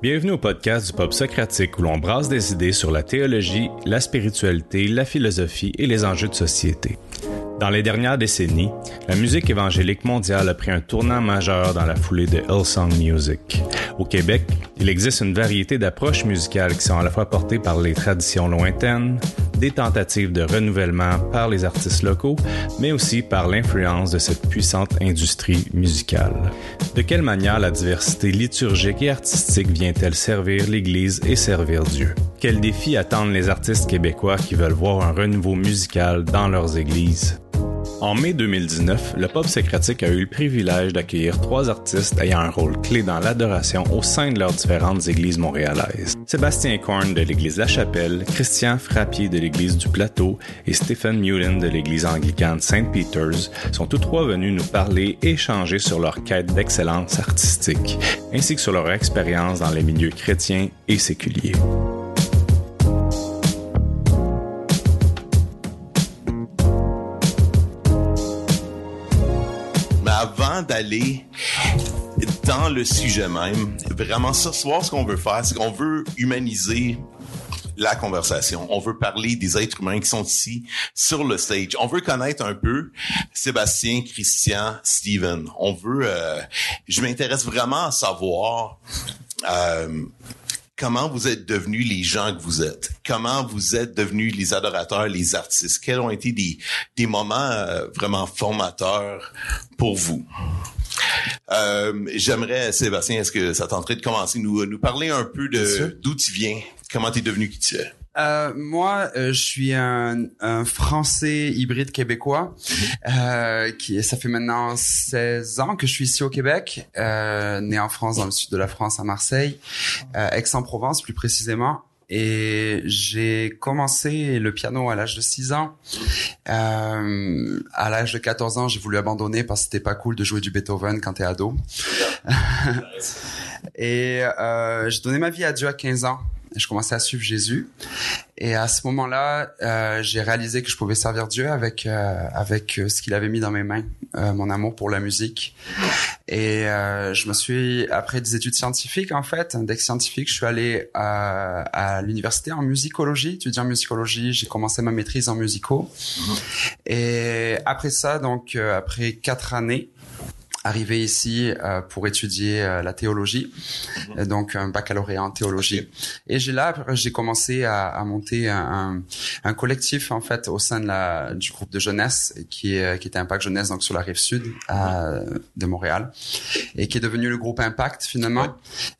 Bienvenue au podcast du Pop Socratique où l'on brasse des idées sur la théologie, la spiritualité, la philosophie et les enjeux de société. Dans les dernières décennies, la musique évangélique mondiale a pris un tournant majeur dans la foulée de Hillsong Music. Au Québec, il existe une variété d'approches musicales qui sont à la fois portées par les traditions lointaines, des tentatives de renouvellement par les artistes locaux, mais aussi par l'influence de cette puissante industrie musicale. De quelle manière la diversité liturgique et artistique vient-elle servir l'Église et servir Dieu? Quels défis attendent les artistes québécois qui veulent voir un renouveau musical dans leurs églises? En mai 2019, le Pop Socratique a eu le privilège d'accueillir trois artistes ayant un rôle clé dans l'adoration au sein de leurs différentes églises montréalaises. Sébastien Korn de l'église La Chapelle, Christian Frappier de l'église du Plateau et Stephen Mullen de l'église anglicane St. Peter's sont tous trois venus nous parler et échanger sur leur quête d'excellence artistique, ainsi que sur leur expérience dans les milieux chrétiens et séculiers. D'aller dans le sujet même, vraiment ce soir, ce qu'on veut faire, c'est qu'on veut humaniser la conversation. On veut parler des êtres humains qui sont ici sur le stage. On veut connaître un peu Sébastien, Christian, Steven. On veut, euh, je m'intéresse vraiment à savoir euh, comment vous êtes devenus les gens que vous êtes, comment vous êtes devenus les adorateurs, les artistes, quels ont été des, des moments euh, vraiment formateurs pour vous? Euh, J'aimerais, Sébastien, est-ce que ça tenterait de commencer nous nous parler un peu de d'où tu viens, comment tu es devenu qui tu es? Euh, moi, euh, je suis un, un, Français hybride québécois. Euh, qui, ça fait maintenant 16 ans que je suis ici au Québec, euh, né en France, dans le sud de la France, à Marseille, euh, Aix-en-Provence plus précisément. Et j'ai commencé le piano à l'âge de 6 ans. Euh, à l'âge de 14 ans, j'ai voulu abandonner parce que c'était pas cool de jouer du Beethoven quand t'es ado. Et euh, j'ai donné ma vie à Dieu à 15 ans je commençais à suivre Jésus. Et à ce moment-là, euh, j'ai réalisé que je pouvais servir Dieu avec euh, avec ce qu'il avait mis dans mes mains, euh, mon amour pour la musique. Et euh, je me suis après des études scientifiques en fait, un deck scientifique, je suis allé à, à l'université en musicologie, étudiant en musicologie. J'ai commencé ma maîtrise en musicaux. Et après ça, donc après quatre années, arrivé ici euh, pour étudier euh, la théologie, mm donc un baccalauréat en théologie. Okay. Et j'ai là, j'ai commencé à, à monter un, un, collectif en fait au sein de la du groupe de jeunesse qui est qui était Impact Jeunesse donc sur la rive sud euh, de Montréal et qui est devenu le groupe Impact finalement ouais.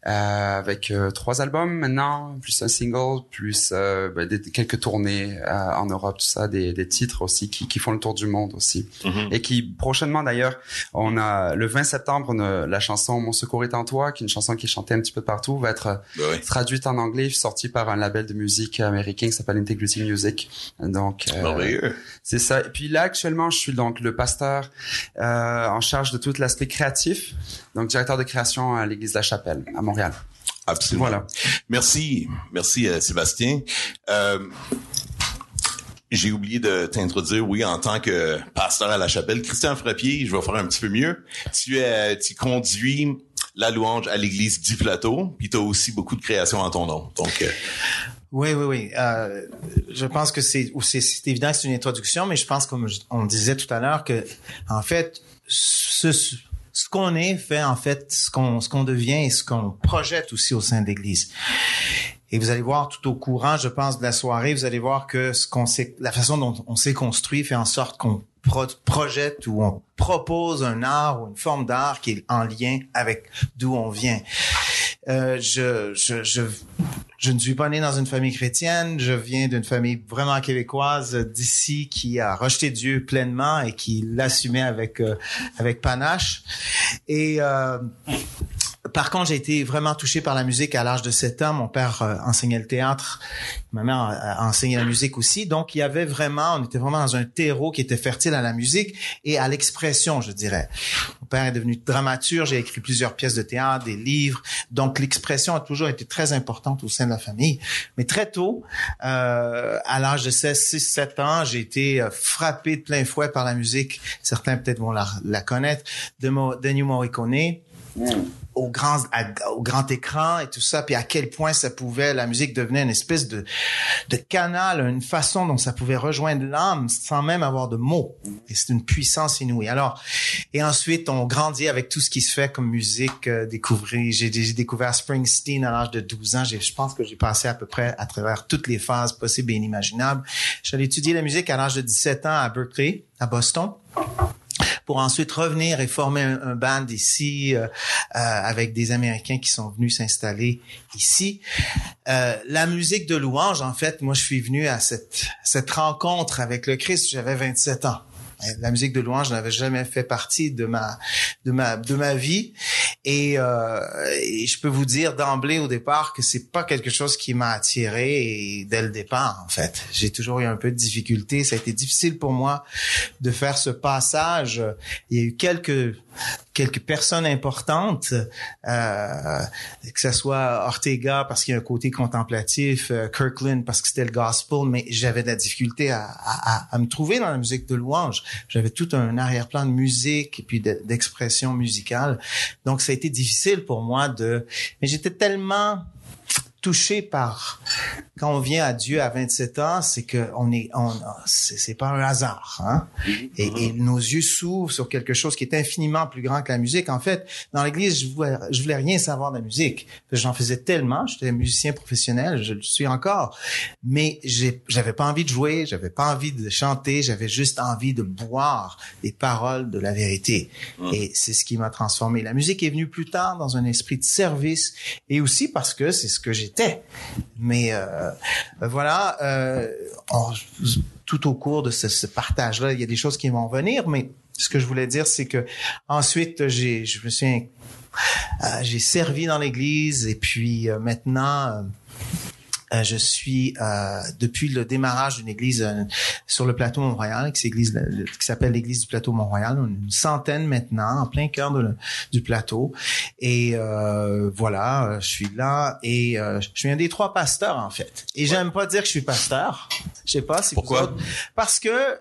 Euh, avec euh, trois albums maintenant, plus un single, plus ben, des, quelques tournées en Europe, tout ça, des, des titres aussi qui, qui, font le tour du monde aussi -hmm. et qui prochainement d'ailleurs on a le 20 septembre, la chanson Mon secours est en toi, qui est une chanson qui est chantée un petit peu partout, va être ben oui. traduite en anglais, sortie par un label de musique américain qui s'appelle Integrity Music. Donc, euh, c'est ça. Et puis là, actuellement, je suis donc le pasteur euh, en charge de tout l'aspect créatif, donc directeur de création à l'Église de la Chapelle à Montréal. Absolument. Voilà. Merci, merci euh, Sébastien. Euh, j'ai oublié de t'introduire, oui, en tant que pasteur à la chapelle. Christian Frappier, je vais faire un petit peu mieux. Tu tu conduis la louange à l'église du plateau, puis tu as aussi beaucoup de créations en ton nom. Donc, euh... Oui, oui, oui. Euh, je pense que c'est, c'est évident que c'est une introduction, mais je pense, comme on disait tout à l'heure, que en fait, ce, ce qu'on est fait en fait ce qu'on ce qu'on devient et ce qu'on projette aussi au sein de l'Église. Et vous allez voir tout au courant, je pense, de la soirée, vous allez voir que ce qu'on sait, la façon dont on s'est construit fait en sorte qu'on pro projette ou on propose un art ou une forme d'art qui est en lien avec d'où on vient. Euh, je, je, je, je ne suis pas né dans une famille chrétienne. Je viens d'une famille vraiment québécoise d'ici qui a rejeté Dieu pleinement et qui l'assumait avec euh, avec panache. Et euh, par contre, j'ai été vraiment touché par la musique à l'âge de 7 ans. Mon père euh, enseignait le théâtre, ma mère a enseigné la musique aussi. Donc, il y avait vraiment, on était vraiment dans un terreau qui était fertile à la musique et à l'expression, je dirais. Mon père est devenu dramaturge, j'ai écrit plusieurs pièces de théâtre, des livres. Donc, l'expression a toujours été très importante au sein de la famille. Mais très tôt, euh, à l'âge de 16, 6, 7 ans, j'ai été euh, frappé de plein fouet par la musique. Certains peut-être vont la, connaître, de Mo, Ennio Morricone au grand au grand écran et tout ça puis à quel point ça pouvait la musique devenait une espèce de de canal une façon dont ça pouvait rejoindre l'âme sans même avoir de mots. Et c'est une puissance inouïe. Alors et ensuite on grandit avec tout ce qui se fait comme musique euh, j'ai découvert Springsteen à l'âge de 12 ans. Je pense que j'ai passé à peu près à travers toutes les phases possibles et inimaginables. J'allais étudier la musique à l'âge de 17 ans à Berkeley à Boston pour ensuite revenir et former un, band ici euh, euh, avec des Américains qui sont venus s'installer ici. Euh, la musique de louange, en fait, moi je suis venu à cette, cette rencontre avec le Christ, j'avais 27 ans. La musique de louange n'avait jamais fait partie de ma de ma de ma vie et, euh, je peux vous dire d'emblée au départ que c'est pas quelque chose qui m'a attiré dès le départ en fait. J'ai toujours eu un peu de difficulté, ça a été difficile pour moi de faire ce passage. Il y a eu quelques quelques personnes importantes, euh, que ce soit Ortega parce qu'il y a un côté contemplatif, euh, Kirkland parce que c'était le gospel, mais j'avais de la difficulté à, à, à, me trouver dans la musique de louange. J'avais tout un arrière-plan de musique et puis d'expression musicale. Donc ça a été difficile pour moi de... Mais j'étais tellement touché par quand on vient à Dieu à 27 ans, c'est que on est, on, c'est pas un hasard, hein? Et, et, nos yeux s'ouvrent sur quelque chose qui est infiniment plus grand que la musique. En fait, dans l'église, je voulais, je voulais rien savoir de la musique. J'en faisais tellement, j'étais musicien professionnel, je le suis encore, mais j'avais pas envie de jouer, j'avais pas envie de chanter, j'avais juste envie de boire les paroles de la vérité. Et c'est ce qui m'a transformé. La musique est venue plus tard dans un esprit de service et aussi parce que c'est ce que j'étais. Mais euh, euh, voilà, euh, tout au cours de ce, partage-là, il y a des choses qui vont venir, mais ce que je voulais dire, c'est que ensuite, j'ai, euh, servi dans l'Église et puis maintenant je suis euh, depuis le démarrage d'une église euh, sur le plateau Mont-Royal, qui, qui s'appelle l'église du plateau Mont-Royal. Une centaine maintenant, en plein cœur du plateau. Et voilà, je suis là et je suis un des trois pasteurs en fait. Et j'aime pas dire que je suis pasteur. Je sais pas si pourquoi? Parce que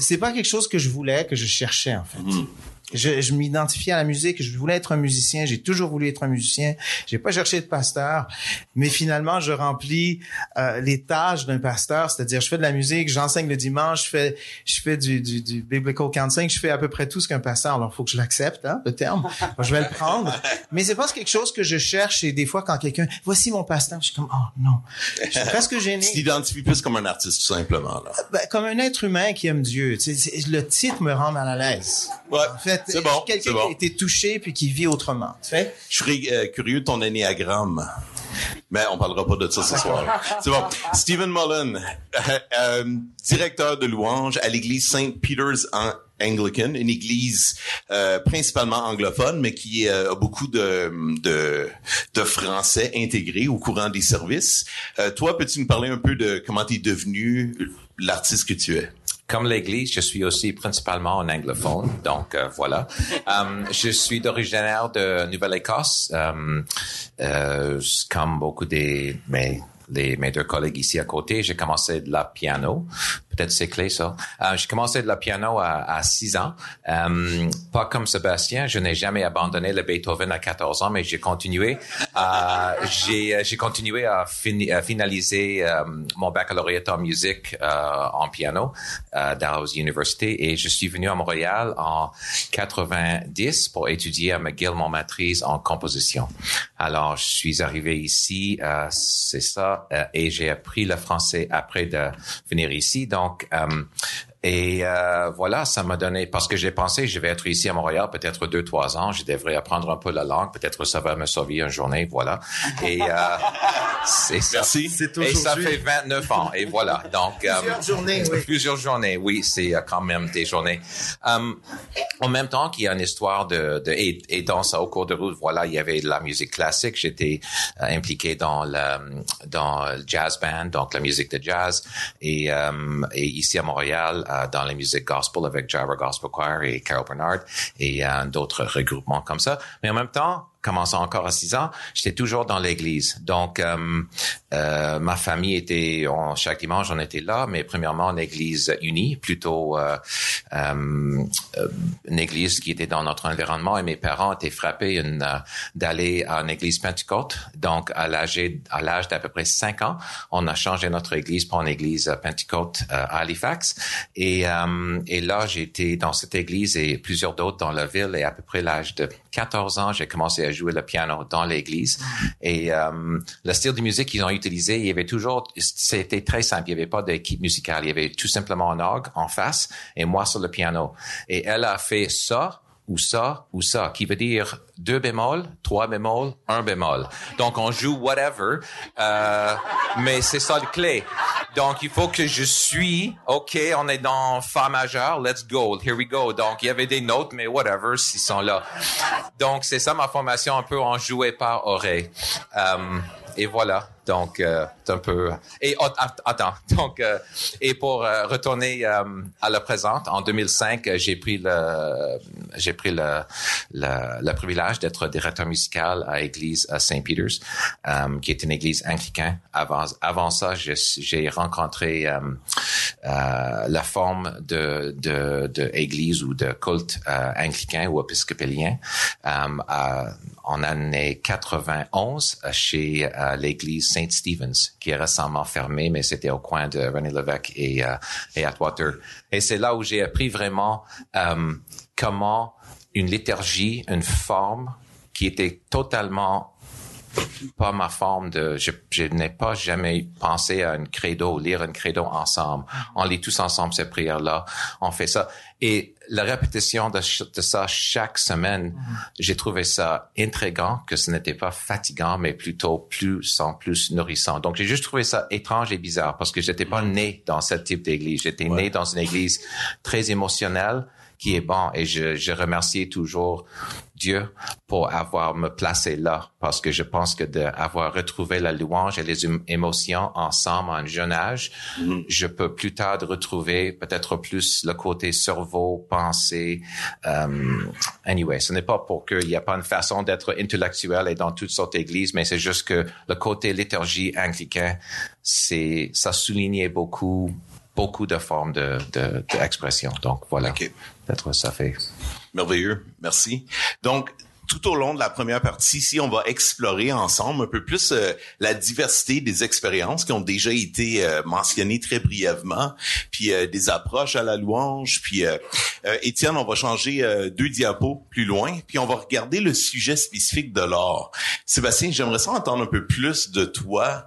c'est pas quelque chose que je voulais, que je cherchais en fait. Mm je, je m'identifiais à la musique, je voulais être un musicien, j'ai toujours voulu être un musicien, j'ai pas cherché de pasteur, mais finalement je remplis euh, les tâches d'un pasteur, c'est-à-dire je fais de la musique, j'enseigne le dimanche, je fais je fais du, du, du biblical counseling, je fais à peu près tout ce qu'un pasteur, alors faut que je l'accepte, hein, le terme, je vais le prendre, mais c'est pas quelque chose que je cherche. Et des fois quand quelqu'un, voici mon pasteur, je suis comme oh non, je suis presque gêné. Tu t'identifies plus comme un artiste tout simplement là. Ben, comme un être humain qui aime Dieu, le titre me rend mal à l'aise. Ouais. En fait, c'est bon. Quelqu'un qui a été touché puis qui vit autrement. Tu sais? Je serais euh, curieux de ton ennéagramme. Mais on parlera pas de ça ce soir. C'est bon. Stephen Mullen, euh, euh, directeur de louange à l'église Saint Peter's en Anglican, une église euh, principalement anglophone, mais qui euh, a beaucoup de, de, de, français intégrés au courant des services. Euh, toi, peux-tu nous parler un peu de comment tu es devenu l'artiste que tu es? Comme l'Église, je suis aussi principalement un anglophone, donc euh, voilà. Um, je suis d'originaire de Nouvelle-Écosse, um, euh, comme beaucoup des mes les, mes deux collègues ici à côté. J'ai commencé de la piano. Peut-être c'est clé ça. Euh, j'ai commencé de la piano à, à 6 ans. Euh, pas comme Sébastien, je n'ai jamais abandonné le Beethoven à 14 ans, mais j'ai continué. Euh, j'ai, j'ai continué à, à finaliser euh, mon baccalauréat en musique euh, en piano euh, Dalhousie University et je suis venu à Montréal en 90 pour étudier à McGill mon maîtrise en composition. Alors, je suis arrivé ici, c'est ça, euh, et j'ai appris le français après de venir ici. Donc, euh, et euh, voilà, ça m'a donné parce que j'ai pensé je vais être ici à Montréal peut-être deux trois ans, je devrais apprendre un peu la langue, peut-être ça va me sauver une journée, voilà. Et euh, c'est ça. Merci. Et ça fait 29 ans et voilà. Donc plusieurs journées, oui. Plusieurs journées, oui, c'est quand même des journées. Um, en même temps qu'il y a une histoire de, de et, et, dans ça au cours de route, voilà, il y avait de la musique classique. J'étais euh, impliqué dans le dans le jazz band, donc la musique de jazz et, um, et ici à Montréal euh, dans la musique gospel avec Java Gospel Choir et Carol Bernard et euh, d'autres regroupements comme ça. Mais en même temps, commençant encore à 6 ans, j'étais toujours dans l'église. Donc, euh, euh, ma famille était, on, chaque dimanche, on était là, mais premièrement, une église unie, plutôt euh, euh, une église qui était dans notre environnement. Et mes parents étaient frappés une, d'aller à une église pentecôte. Donc, à l'âge, à l'âge d'à peu près 5 ans, on a changé notre église pour une église pentecôte à Halifax. Et, et là, été dans cette église et plusieurs d'autres dans la ville. Et à peu près l'âge de 14 ans, j'ai commencé à jouer le piano dans l'église. Et euh, le style de musique qu'ils ont utilisé, il y avait toujours, c'était très simple. Il n'y avait pas d'équipe musicale. Il y avait tout simplement un orgue en face et moi sur le piano. Et elle a fait ça ou ça ou ça, qui veut dire deux bémols, trois bémols, un bémol. Donc on joue whatever, euh, mais c'est ça le clé. Donc il faut que je suis, ok, on est dans fa majeur, let's go, here we go. Donc il y avait des notes, mais whatever, s'ils sont là. Donc c'est ça ma formation un peu en joué par oreille. Euh, et voilà. Donc, euh, un peu. Et oh, attends. Donc, euh, et pour euh, retourner euh, à la présente, en 2005, j'ai pris le, j'ai pris le, le, le privilège d'être directeur musical à l'église Saint Peter's, qui est une église anglicaine. Avant, avant ça, j'ai rencontré la forme de, de, de ou de culte anglicain ou épiscopalien en année 91 chez l'église Saint Stephen's, qui est récemment fermé, mais c'était au coin de René Lévesque et, euh, et Atwater. Et c'est là où j'ai appris vraiment euh, comment une liturgie, une forme qui était totalement pas ma forme de, je, je n'ai pas jamais pensé à une credo, lire une credo ensemble. On lit tous ensemble ces prières-là. On fait ça. Et la répétition de, de ça chaque semaine, j'ai trouvé ça intrigant, que ce n'était pas fatigant, mais plutôt plus en plus nourrissant. Donc, j'ai juste trouvé ça étrange et bizarre parce que j'étais pas né dans ce type d'église. J'étais né dans une église très émotionnelle qui est bon et je, je remercie toujours Dieu pour avoir me placé là parce que je pense que d'avoir retrouvé la louange et les émotions ensemble en jeune âge, mm-hmm. je peux plus tard retrouver peut-être plus le côté cerveau, pensée. Um, anyway, ce n'est pas pour qu'il n'y a pas une façon d'être intellectuel et dans toutes sortes d'églises, mais c'est juste que le côté liturgie anglicain, c'est ça soulignait beaucoup beaucoup de formes de, d'expression. Donc voilà. Peut-être ça fait. Merveilleux. Merci. Donc, tout au long de la première partie, ici, on va explorer ensemble un peu plus euh, la diversité des expériences qui ont déjà été euh, mentionnées très brièvement, puis euh, des approches à la louange. Puis, Étienne, on va changer deux diapos plus loin, puis on va regarder le sujet spécifique de l'art. Sébastien, j'aimerais ça entendre un peu plus de toi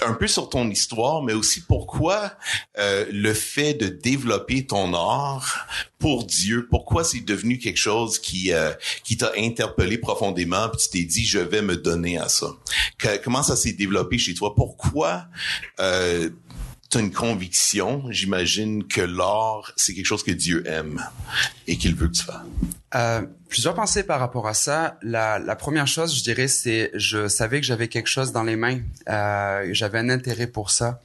un peu sur ton histoire, mais aussi pourquoi euh, le fait de développer ton art pour Dieu, pourquoi c'est devenu quelque chose qui euh, qui t'a interpellé profondément, puis tu t'es dit je vais me donner à ça. comment ça s'est développé chez toi? Pourquoi euh, as une conviction, j'imagine que l'art, c'est quelque chose que Dieu aime et qu'il veut que tu fasses. Euh, plusieurs pensées par rapport à ça. La, la première chose, je dirais, c'est je savais que j'avais quelque chose dans les mains. Euh, j'avais un intérêt pour ça.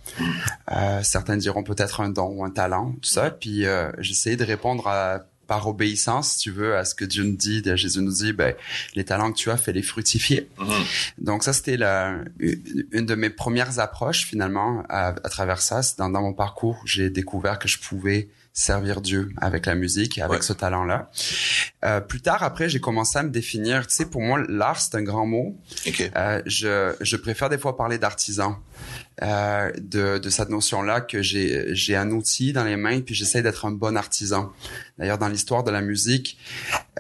Euh, certains diront peut-être un don ou un talent, tout ça. Puis euh, j'essayais de répondre à par obéissance, si tu veux, à ce que Dieu nous dit. Jésus nous dit, ben, les talents que tu as, fais-les fructifier. Mm-hmm. Donc ça, c'était la, une de mes premières approches finalement à, à travers ça. Dans, dans mon parcours, j'ai découvert que je pouvais servir Dieu avec la musique, avec ce talent-là. Euh, plus tard, après, j'ai commencé à me définir. Tu sais, pour moi, l'art, c'est un grand mot. Euh, je, je préfère des fois parler d'artisan. Euh, de, de cette notion-là que j'ai j'ai un outil dans les mains puis j'essaie d'être un bon artisan. D'ailleurs dans l'histoire de la musique,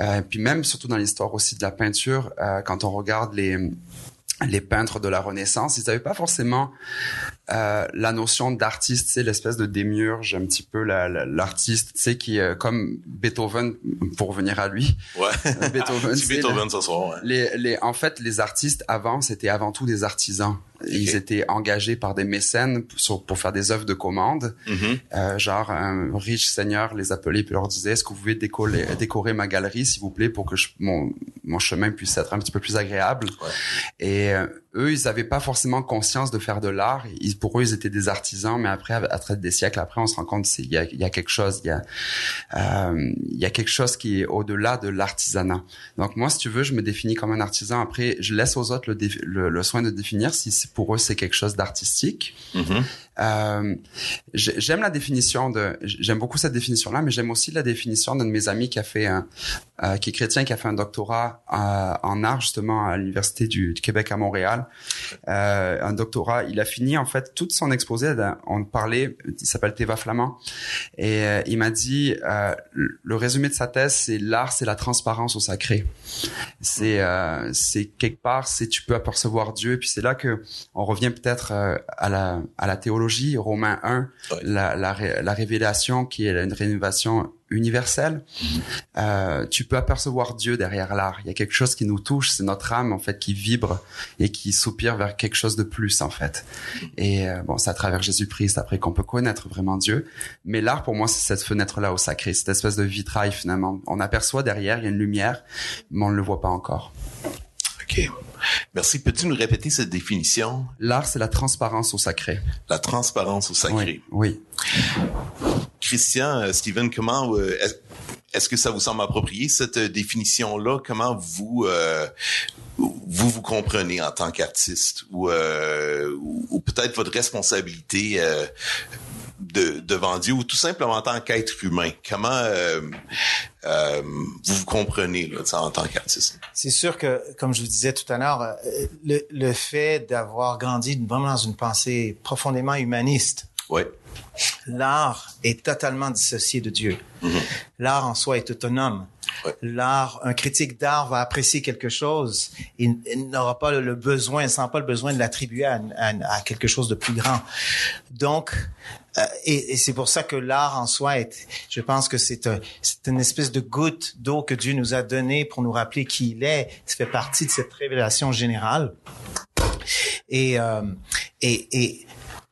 euh, puis même surtout dans l'histoire aussi de la peinture, euh, quand on regarde les les peintres de la Renaissance, ils n'avaient pas forcément euh, la notion d'artiste, c'est l'espèce de démiurge, un petit peu l'artiste, tu sais, qui euh, comme Beethoven, pour revenir à lui. Ouais. Beethoven. Beethoven ce soir. Ouais. Les, les, en fait, les artistes avant, c'était avant tout des artisans. Ils étaient engagés par des mécènes pour, pour faire des œuvres de commande. Mm-hmm. euh, genre, un riche seigneur les appelait puis leur disait, est-ce que vous pouvez décorer, décorer ma galerie, s'il vous plaît, pour que je, mon, mon chemin puisse être un petit peu plus agréable? Ouais. Et eux, ils n'avaient pas forcément conscience de faire de l'art. Ils pour eux ils étaient des artisans, mais après, à travers des siècles après, on se rend compte qu'il y a, il y a quelque chose, il y a, euh, y a quelque chose qui est au-delà de l'artisanat. Donc moi, si tu veux, je me définis comme un artisan. Après, je laisse aux autres le, le, soin de définir si pour eux c'est quelque chose d'artistique. Mm-hmm. Euh, j'aime la définition de, j'aime beaucoup cette définition-là, mais j'aime aussi la définition d'un de mes amis qui a fait un, euh, qui est chrétien, qui a fait un doctorat euh, en art justement à l'université du, Québec à Montréal. Euh, un doctorat, il a fini en fait toute son exposé. On parlait, il s'appelle Théva Flamand, et euh, il m'a dit le résumé de sa thèse, c'est l'art, c'est la transparence au sacré. C'est c'est quelque part, c'est tu peux apercevoir Dieu, et puis c'est là que on revient peut-être à la à la théologie Romains 1, la, la, révélation qui est une rénovation universelle. Mhm. Euh, tu peux apercevoir Dieu derrière l'art. Il y a quelque chose qui nous touche, c'est notre âme en fait qui vibre et qui soupire vers quelque chose de plus en fait. Mhm. Et euh, bon, c'est à travers Jésus-Christ après qu'on peut connaître vraiment Dieu. Mais l'art pour moi c'est cette fenêtre là au sacré, cette espèce de vitrail finalement. On aperçoit derrière, il y a une lumière, mais on ne le voit pas encore. OK. Merci. Peux-tu nous répéter cette définition? L'art, c'est la transparence au sacré. La transparence au sacré. Oui. Christian, euh, Steven, comment euh, est-ce que ça vous semble approprié cette euh, définition-là? Comment vous vous vous comprenez en tant qu'artiste ou, ou, peut-être votre responsabilité de, devant Dieu ou tout simplement en tant qu'être humain? Comment euh, euh, vous vous comprenez là, en tant qu'artiste? C'est sûr que, comme je vous disais tout à l'heure, euh, le, le fait d'avoir grandi vraiment dans une pensée profondément humaniste, l'art est totalement dissocié de Dieu. Mm-hmm. L'art en soi est autonome. L'art, un critique d'art va apprécier quelque chose, il, n'aura pas le besoin, il sent pas le besoin de l'attribuer à, à, quelque chose de plus grand. Donc, et, et c'est pour ça que l'art en soi est, je pense que c'est un, c'est une espèce de goutte d'eau que Dieu nous a donnée pour nous rappeler qui il est. Ça fait partie de cette révélation générale. Et, euh, et, et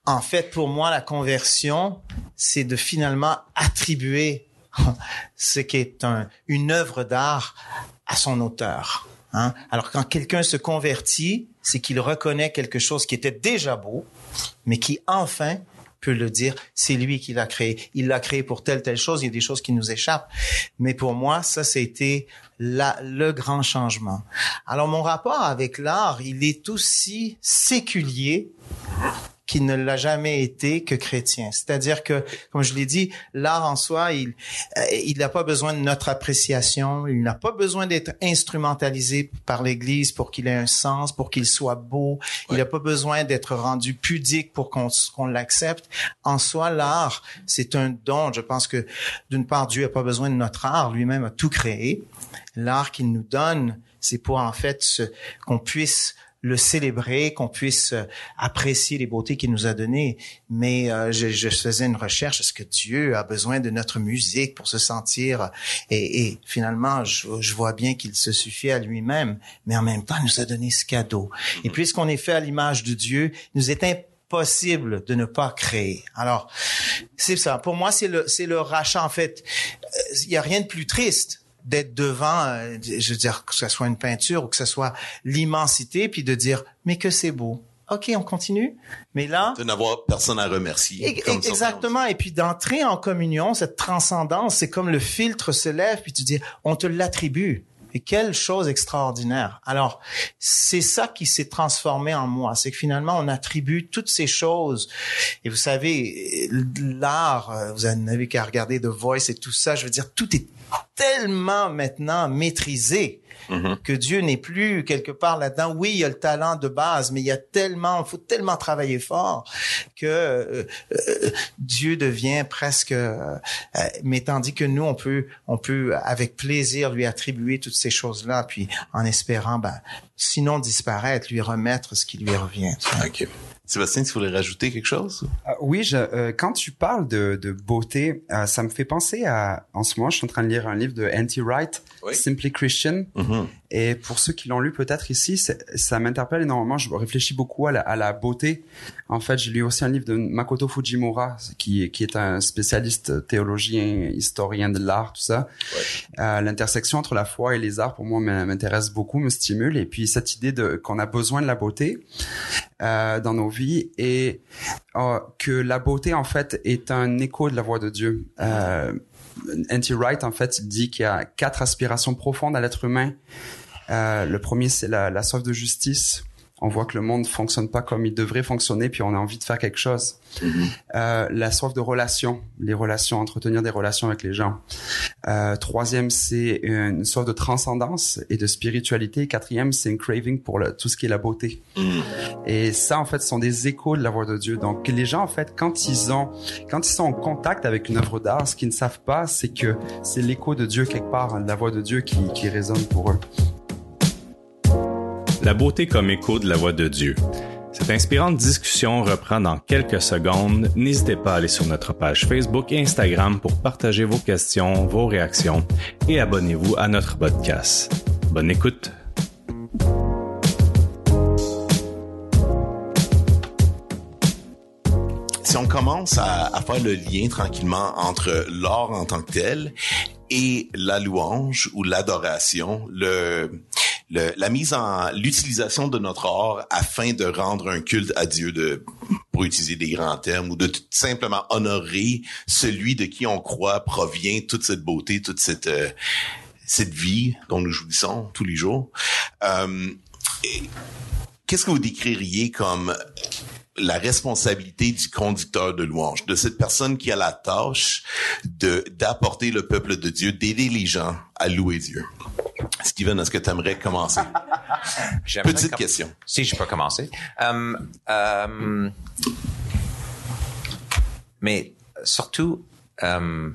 en fait, pour moi, la conversion, c'est de finalement attribuer ce qui est un, une œuvre d'art à son auteur. Hein? Alors quand quelqu'un se convertit, c'est qu'il reconnaît quelque chose qui était déjà beau, mais qui enfin peut le dire, c'est lui qui l'a créé. Il l'a créé pour telle, telle chose, il y a des choses qui nous échappent. Mais pour moi, ça, c'était la, le grand changement. Alors, mon rapport avec l'art, il est aussi séculier qui ne l'a jamais été que chrétien. C'est-à-dire que, comme je l'ai dit, l'art en soi, il euh, il n'a pas besoin de notre appréciation, il n'a pas besoin d'être instrumentalisé par l'Église pour qu'il ait un sens, pour qu'il soit beau. Il n'a pas besoin d'être rendu pudique pour qu'on l'accepte. En soi, l'art, c'est un don. Je pense que, d'une part, Dieu n'a pas besoin de notre art, lui-même a tout créé. L'art qu'il nous donne, c'est pour en fait qu'on puisse le célébrer, qu'on puisse euh, apprécier les beautés qu'il nous a données. Mais euh, je, je, faisais une recherche, est-ce que Dieu a besoin de notre musique pour se sentir? Et, et finalement, je, je, vois bien qu'il se suffit à lui-même, mais en même temps, il nous a donné ce cadeau. Et puisqu'on est fait à l'image de Dieu, il nous est impossible de ne pas créer. Alors, c'est ça. Pour moi, c'est le, c'est le rachat. En fait, euh, il y a rien de plus triste d'être devant, euh, je veux dire, que ce soit une peinture ou que ce soit l'immensité, puis de dire, mais que c'est beau. OK, on continue. Mais là... De n'avoir personne à remercier. exactement. Et puis d'entrer en communion, cette transcendance, c'est comme le filtre se lève, puis tu dis, on te l'attribue. Et quelle chose extraordinaire. Alors, c'est ça qui s'est transformé en moi. C'est que finalement, on attribue toutes ces choses. Et vous savez, l'art, euh, vous n'avez qu'à regarder The Voice et tout ça. Je veux dire, tout est tellement maintenant maîtrisé mm-hmm. que Dieu n'est plus quelque part là-dedans. Oui, il y a le talent de base, mais il y a tellement, il faut tellement travailler fort que euh, euh, Dieu devient presque. Euh, mais tandis que nous, on peut, on peut avec plaisir lui attribuer toutes ces choses-là, puis en espérant, ben, sinon disparaître, lui remettre ce qui lui revient. Ok. Sébastien, tu voulais rajouter quelque chose? Euh, Oui, je, euh, quand tu parles de, de beauté, euh, ça me fait penser à. En ce moment, je suis en train de lire un livre de Anti Wright, Simply Christian. Mm-hmm. Et pour ceux qui l'ont lu peut-être ici, ça m'interpelle énormément. Je réfléchis beaucoup à la, à la, beauté. En fait, j'ai lu aussi un livre de Makoto Fujimura, qui, qui est un spécialiste théologien, historien de l'art, tout ça. Ouais. L'intersection entre la foi et les arts, pour moi, m'intéresse beaucoup, me stimule. Et puis cette idée de qu'on a besoin de la beauté dans nos vies et euh, que la beauté en fait est un écho de la voix de Dieu. Euh, N.T. Wright en fait dit qu'il y a quatre aspirations profondes à l'être humain. Euh, le premier c'est la, la soif de justice on voit que le monde fonctionne pas comme il devrait fonctionner, puis on a envie de faire quelque chose. Mm-hmm. Euh, la soif de relation, les relations, entretenir des relations avec les gens. Euh, troisième, c'est une soif de transcendance et de spiritualité. Quatrième, c'est une craving pour le, tout ce qui est la beauté. Mm. Et ça, en fait, sont des échos de la voix de Dieu. Donc, les gens, en fait, quand ils ont, quand ils sont en contact avec une œuvre d'art, ce qu'ils ne savent pas, c'est que c'est l'écho de Dieu quelque part, hein, la voix de Dieu qui, qui résonne pour eux. La beauté comme écho de la voix de Dieu. Cette inspirante discussion reprend dans quelques secondes. N'hésitez pas à aller sur notre page Facebook et Instagram pour partager vos questions, vos réactions et abonnez-vous à notre podcast. Bonne écoute. Si on commence à, faire le lien tranquillement entre l'art en tant que tel et la louange ou l'adoration, le, le, la mise en l'utilisation de notre art afin de rendre un culte à Dieu de pour utiliser des grands termes ou de tout simplement honorer celui de qui on croit provient toute cette beauté, toute cette euh, cette vie dont nous jouissons tous les jours. Euh, Qu'est-ce que vous décririez comme la responsabilité du conducteur de louange, de cette personne qui a la tâche de d'apporter le peuple de Dieu, d'aider les gens à louer Dieu? Steven, est-ce que tu aimerais commencer? Petite com- question. Si je peux commencer. Euh, euh, mais surtout, euh,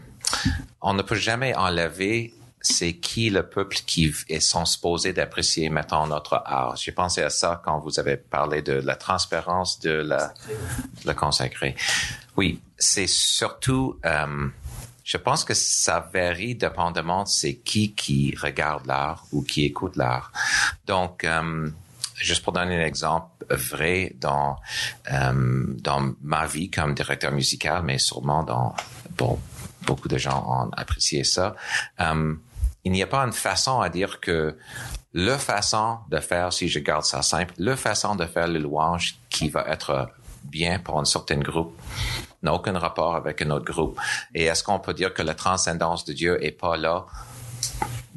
on ne peut jamais enlever c'est qui le peuple qui est sont supposés d'apprécier, mettons, notre art. J'ai pensé à ça quand vous avez parlé de la transparence de la, le consacré. Oui, c'est surtout, je pense que ça varie dépendamment de c'est qui qui regarde l'art ou qui écoute l'art. Donc, euh, juste pour donner un exemple vrai dans euh, dans ma vie comme directeur musical, mais sûrement dans bon beaucoup de gens ont apprécié ça. Euh, il n'y a pas une façon à dire que le façon de faire, si je garde ça simple, le façon de faire le louange qui va être bien pour un certain groupe n'a aucun rapport avec un autre groupe. Et est-ce qu'on peut dire que la transcendance de Dieu est pas là?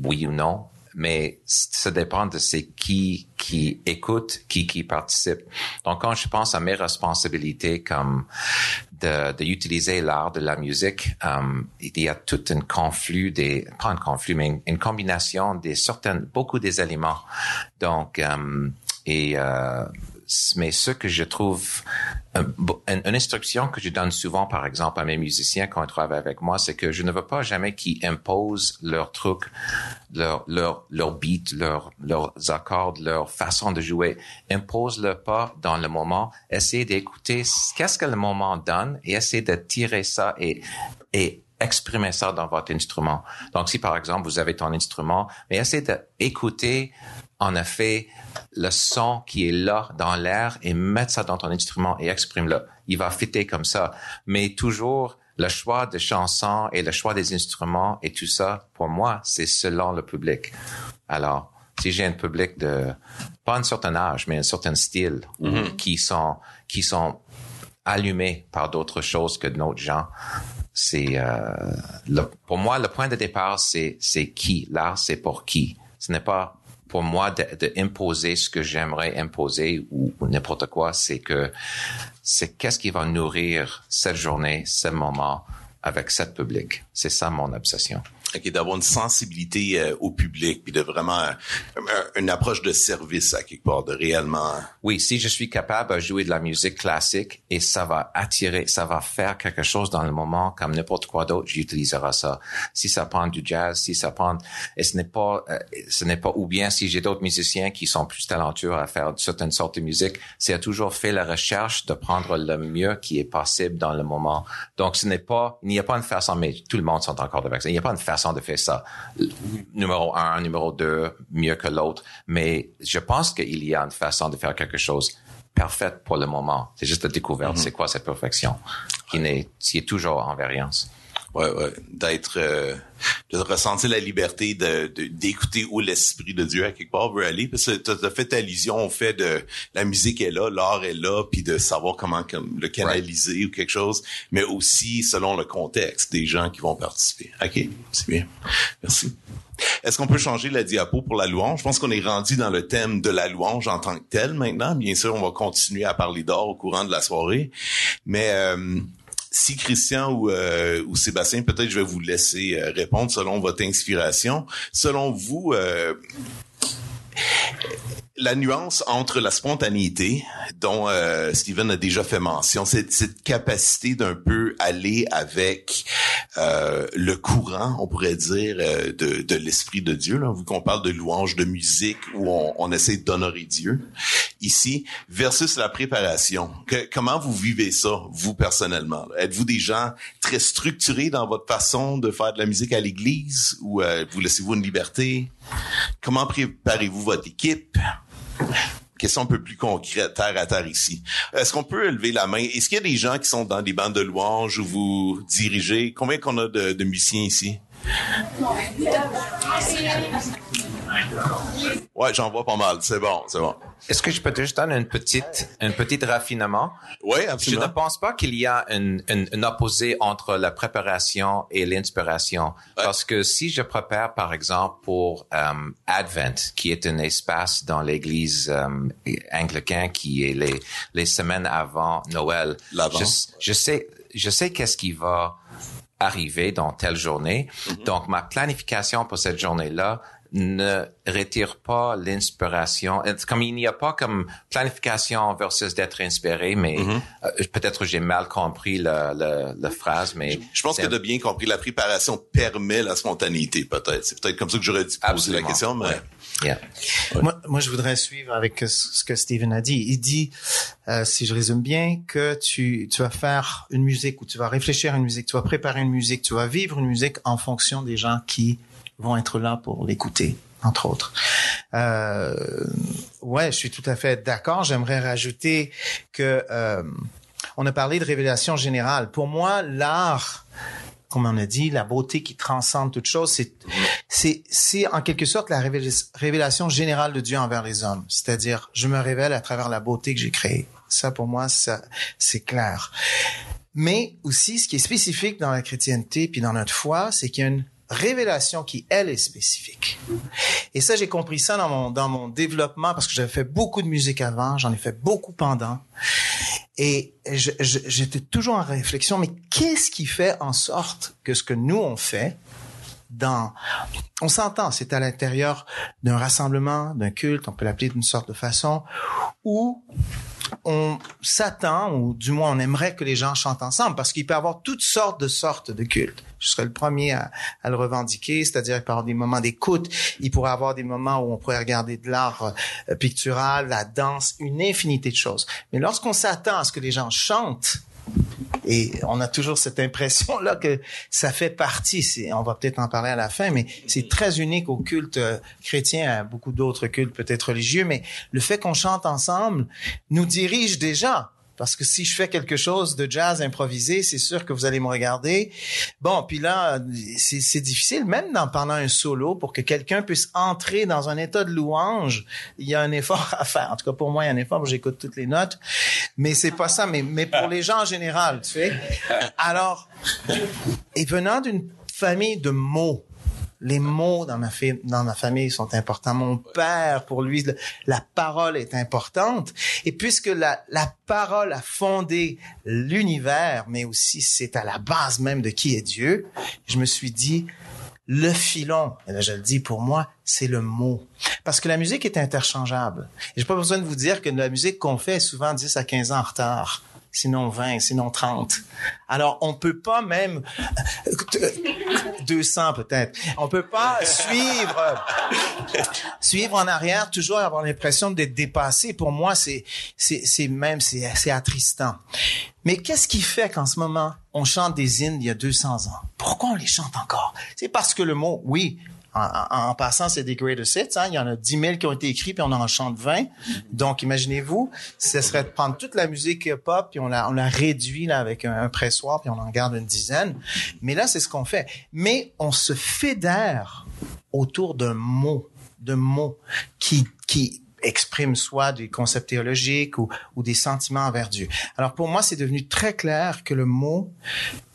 Oui ou non? Mais ça dépend de c'est qui qui écoute, qui qui participe. Donc quand je pense à mes responsabilités comme de, de l'art de la musique, euh, il y a tout un conflit des pas un conflit mais une, une combination des certaines beaucoup des éléments. Donc euh, et euh, mais ce que je trouve une, une instruction que je donne souvent, par exemple, à mes musiciens quand ils travaillent avec moi, c'est que je ne veux pas jamais qu'ils imposent leur truc, leur leur leur beat, leur leurs accords, leur façon de jouer. Impose-le pas dans le moment. Essayez d'écouter qu'est-ce que le moment donne et essayez de tirer ça et et exprimer ça dans votre instrument. Donc, si par exemple vous avez ton instrument, mais essayez d'écouter en effet le son qui est là dans l'air et mettre ça dans ton instrument et exprime-le. Il va fitter comme ça. Mais toujours le choix de chansons et le choix des instruments et tout ça, pour moi, c'est selon le public. Alors, si j'ai un public de pas un certain âge, mais un certain style ou qui sont qui sont allumés par d'autres choses que d'autres gens, c'est euh, pour moi le point de départ c'est c'est qui l'art c'est pour qui ce n'est pas pour moi de, de imposer ce que j'aimerais imposer ou, ou n'importe quoi c'est que c'est qu'est-ce qui va nourrir cette journée ce moment avec cette public. C'est ça mon obsession D'avoir une sensibilité euh, au public, puis de vraiment euh, un- une approche de service à quelque part, de réellement. Oui, si je suis capable de jouer de la musique classique et ça va attirer, ça va faire quelque chose dans le moment comme n'importe quoi d'autre, j'utiliserai ça. Si ça prend du jazz, si ça prend, et ce n'est pas, euh, ce n'est pas, ou bien si j'ai d'autres musiciens qui sont plus talentueux à faire certaines sortes de musique, c'est toujours fait la recherche de prendre le mieux qui est possible dans le moment. Donc, ce n'est pas, il n'y a pas une façon, mais tout le monde sont encore de ça. Il n'y a pas une façon de faire ça. Numéro un, numéro deux, mieux que l'autre. Mais je pense qu'il y a une façon de faire quelque chose parfaite pour le moment. C'est juste la découverte. C'est quoi cette perfection qui n'est, qui est toujours en variance? Ouais, ouais, d'être, euh, de ressentir la liberté de, d'écouter où l'esprit de Dieu à quelque part veut aller. Parce que tu as fait allusion au fait de la musique est là, l'art est là, puis de savoir comment comme, le canaliser ou quelque chose, mais aussi selon le contexte des gens qui vont participer. Ok, c'est bien. Merci. Est-ce qu'on peut changer la diapo pour la louange? Je pense qu'on est rendu dans le thème de la louange en tant que tel maintenant. Bien sûr, on va continuer à parler d'or au courant de la soirée. Mais euh, si Christian ou, euh, ou Sébastien, peut-être je vais vous laisser euh, répondre selon votre inspiration. Selon vous, la nuance entre la spontanéité, dont euh, Steven a déjà fait mention, cette, cette capacité d'un peu aller avec euh, le courant, on pourrait dire, euh, de, de l'esprit de Dieu, là, vu qu'on parle de louange, de musique, où on, on essaie d'honorer Dieu, ici, versus la préparation. Que, comment vous vivez ça, vous personnellement? Êtes-vous des gens très structurés dans votre façon de faire de la musique à l'église, ou euh, vous laissez-vous une liberté? Comment préparez-vous votre équipe? Question un peu plus concrète, terre à terre ici. Est-ce qu'on peut élever la main? Est-ce qu'il y a des gens qui sont dans des bandes de louanges où vous dirigez? Combien qu'on a de, de musiciens ici? Ouais, j'en vois pas mal. C'est bon, c'est bon. Est-ce que je peux juste donner une petite, un petit raffinement? Oui, absolument. Je ne pense pas qu'il y a un, un, un, opposé entre la préparation et l'inspiration. Ouais. Parce que si je prépare, par exemple, pour um, Advent, qui est un espace dans l'église um, anglicaine qui est les, les semaines avant Noël, je, je sais, je sais qu'est-ce qui va arriver dans telle journée. Mm-hmm. Donc, ma planification pour cette journée-là ne retire pas l'inspiration. Comme il n'y a pas comme planification versus d'être inspiré, mais mm -hmm. peut-être j'ai mal compris la, la, la, phrase, mais je, je pense que as bien compris. La préparation permet la spontanéité, peut-être. C'est peut-être comme ça que j'aurais dû poser Absolument. la question, mais. Ouais. Yeah. Ouais. Moi, moi, je voudrais suivre avec ce que Steven a dit. Il dit, euh, si je résume bien, que tu, tu vas faire une musique ou tu vas réfléchir à une musique, tu vas préparer une musique, tu vas vivre une musique en fonction des gens qui vont être là pour l'écouter, entre autres. Euh, ouais, je suis tout à fait d'accord. J'aimerais rajouter que euh, on a parlé de révélation générale. Pour moi, l'art, comme on a dit, la beauté qui transcende toute chose, c'est c'est c'est en quelque sorte la révélation générale de Dieu envers les hommes. C'est-à-dire, je me révèle à travers la beauté que j'ai créée. Ça, pour moi, ça c'est clair. Mais aussi, ce qui est spécifique dans la chrétienté puis dans notre foi, c'est qu'il y a une révélation qui, elle, est spécifique. Et ça, j'ai compris ça dans mon, dans mon développement parce que j'avais fait beaucoup de musique avant, j'en ai fait beaucoup pendant. Et j'étais toujours en réflexion, mais qu'est-ce qui fait en sorte que ce que nous, on fait, dans, on s'entend, c'est à l'intérieur d'un rassemblement, d'un culte, on peut l'appeler d'une sorte de façon, où on s'attend, ou du moins on aimerait que les gens chantent ensemble, parce qu'il peut y avoir toutes sortes de sortes de cultes. Je serais le premier à, le revendiquer, c'est-à-dire avoir des moments d'écoute, il pourrait y avoir des moments où on pourrait regarder de l'art euh, pictural, la danse, une infinité de choses. Mais lorsqu'on s'attend à ce que les gens chantent, et on a toujours cette impression là que ça fait partie. On va peut-être en parler à la fin, mais c'est très unique au culte euh, chrétien, à beaucoup d'autres cultes peut-être religieux. Mais le fait qu'on chante ensemble nous dirige déjà parce que si je fais quelque chose de jazz improvisé, c'est sûr que vous allez me regarder. Bon, puis là, c'est difficile, même dans, pendant un solo, pour que quelqu'un puisse entrer dans un état de louange, il y a un effort à faire. En tout cas, pour moi, il y a un effort, j'écoute toutes les notes. Mais c'est pas ça, mais, mais pour les gens en général, tu sais. Alors, et venant d'une famille de mots, les mots dans ma, dans ma famille sont importants. Mon père, pour lui, la parole est importante. Et puisque la, la parole a fondé l'univers, mais aussi c'est à la base même de qui est Dieu, je me suis dit, le filon, et là je le dis pour moi, c'est le mot. Parce que la musique est interchangeable. J'ai pas besoin de vous dire que la musique qu'on fait est souvent 10 à 15 ans en retard sinon 20, sinon 30. Alors, on peut pas même 200 peut-être. On peut pas suivre suivre en arrière toujours avoir l'impression d'être dépassé. Pour moi, c'est c'est même c'est c'est attristant. Mais qu'est-ce qui fait qu'en ce moment, on chante des hymnes il y a 200 ans? Pourquoi on les chante encore? C'est parce que le mot oui, En, passant, c'est des greatest hits. Hein? Il y en a 10 000 qui ont été écrits, puis on en chante 20. Donc, imaginez-vous, ce serait de prendre toute la musique pop, puis on la, on la réduit là, avec un, pressoir, puis on en garde une dizaine. Mais là, c'est ce qu'on fait. Mais on se fédère autour d'un mot, de mots qui, qui exprime soit des concepts théologiques ou, ou des sentiments envers Dieu. Alors pour moi, c'est devenu très clair que le mot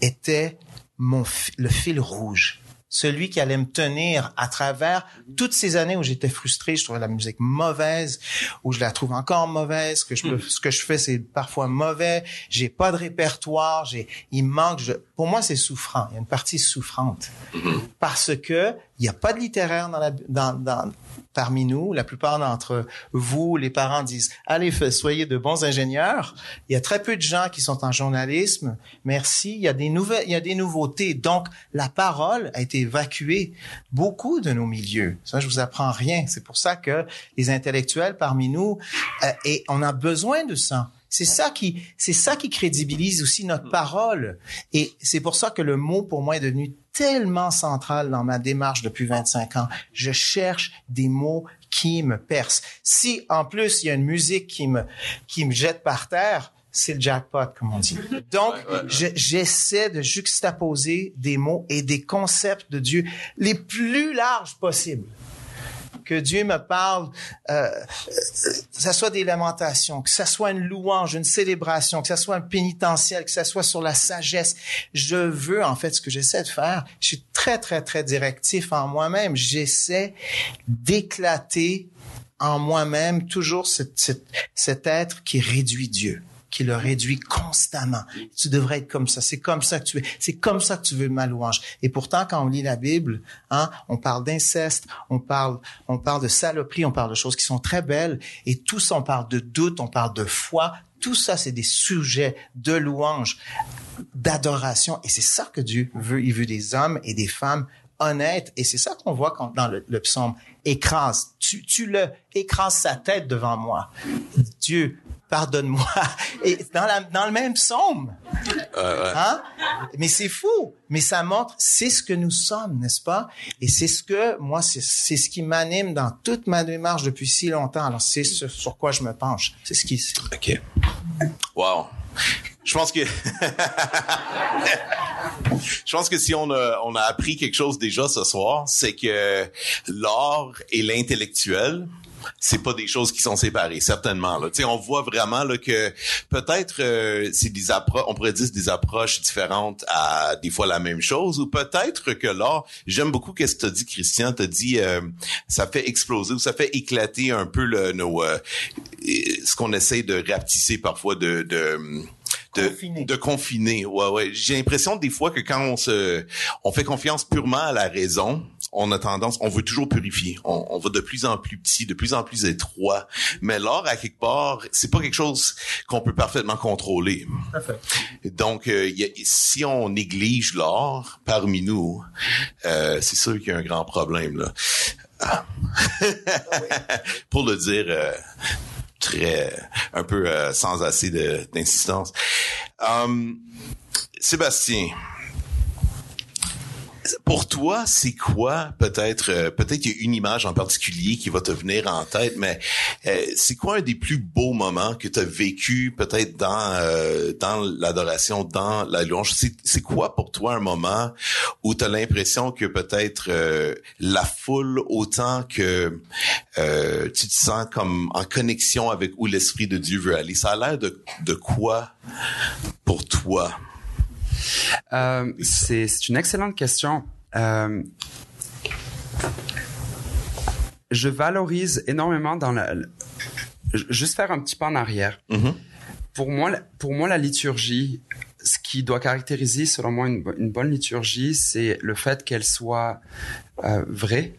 était mon, le fil rouge celui qui allait me tenir à travers toutes ces années où j'étais frustré, je trouvais la musique mauvaise, où je la trouve encore mauvaise, que je peux, ce que je fais c'est parfois mauvais, j'ai pas de répertoire, j'ai, il manque, je, pour moi c'est souffrant, il y a une partie souffrante. Mm-hmm. parce que il y a pas de littéraire dans la, dans, dans parmi nous, la plupart d'entre vous, les parents disent allez, soyez de bons ingénieurs. Il y a très peu de gens qui sont en journalisme. Merci. Il y a des nouvelles, il y a des nouveautés. Donc, la parole a été évacuée beaucoup de nos milieux. Ça, je vous apprends rien. C'est pour ça que les intellectuels parmi nous, euh, et on a besoin de ça. C'est ça qui, c'est ça qui crédibilise aussi notre parole. Et c'est pour ça que le mot, pour moi, est devenu tellement central dans ma démarche depuis 25 ans. Je cherche des mots qui me percent. Si, en plus, il y a une musique qui me, qui me jette par terre, c'est le jackpot, comme on dit. Donc, j'essaie de juxtaposer des mots et des concepts de Dieu les plus larges possibles que Dieu me parle, euh, que ça soit des lamentations, que ça soit une louange, une célébration, que ça soit un pénitentiel, que ça soit sur la sagesse. Je veux, en fait, ce que j'essaie de faire, je suis très, très, très directif en moi-même. J'essaie d'éclater en moi-même toujours cet être qui réduit Dieu qui le réduit constamment. Tu devrais être comme ça. C'est comme ça que tu es. C'est comme ça que tu veux ma louange. Et pourtant, quand on lit la Bible, hein, on parle d'inceste, on parle, on parle de saloperie, on parle de choses qui sont très belles. Et tout ça, on parle de doute, on parle de foi. Tout ça, c'est des sujets de louange, d'adoration. Et c'est ça que Dieu veut. Il veut des hommes et des femmes honnêtes. Et c'est ça qu'on voit quand, dans le, le psaume. Écrase. Tu, tu le écrases sa tête devant moi. Dieu, pardonne-moi. Et dans, la, dans le même psaume. Hein? Mais c'est fou. Mais ça montre, c'est ce que nous sommes, n'est-ce pas? Et c'est ce que, moi, c'est ce qui m'anime dans toute ma démarche depuis si longtemps. Alors, c'est sur, sur quoi je me penche. C'est ce qui... OK. Wow. Je pense que je pense que si on a on a appris quelque chose déjà ce soir, c'est que l'art et l'intellectuel c'est pas des choses qui sont séparées, certainement. Là. on voit vraiment là, que peut-être euh, c'est des approches, on pourrait dire des approches différentes à des fois la même chose, ou peut-être que là, j'aime beaucoup ce que tu as dit, Christian, tu as dit euh, ça fait exploser ou ça fait éclater un peu le, nos, euh, ce qu'on essaie de rapetisser parfois de, de de confiner. de confiner. Ouais, ouais. J'ai l'impression des fois que quand on se, on fait confiance purement à la raison, on a tendance, on veut toujours purifier. On, on va de plus en plus petit, de plus en plus étroit. Mais l'or, à quelque part, c'est pas quelque chose qu'on peut parfaitement contrôler. Donc, euh, si on néglige l'or parmi nous, euh, c'est sûr qu'il y a un grand problème là. Ah. Pour le dire euh, très, un peu sans assez d'insistance. Um, Sébastien, pour toi, c'est quoi peut-être euh, peut-être qu'il y a une image en particulier qui va te venir en tête, mais euh, c'est quoi un des plus beaux moments que tu as vécu peut-être dans euh, dans l'adoration, dans la louange? C'est quoi pour toi un moment où tu as l'impression que peut-être la foule autant que tu te sens comme en connexion avec où l'esprit de Dieu veut aller? Ça a l'air de de quoi pour toi? Euh, c'est une excellente question. Euh, je valorise énormément dans la, juste faire un petit pas en arrière. Mm-hmm. Pour moi, pour moi, la liturgie, ce qui doit caractériser, selon moi, une, bonne liturgie, c'est le fait qu'elle soit euh, vraie.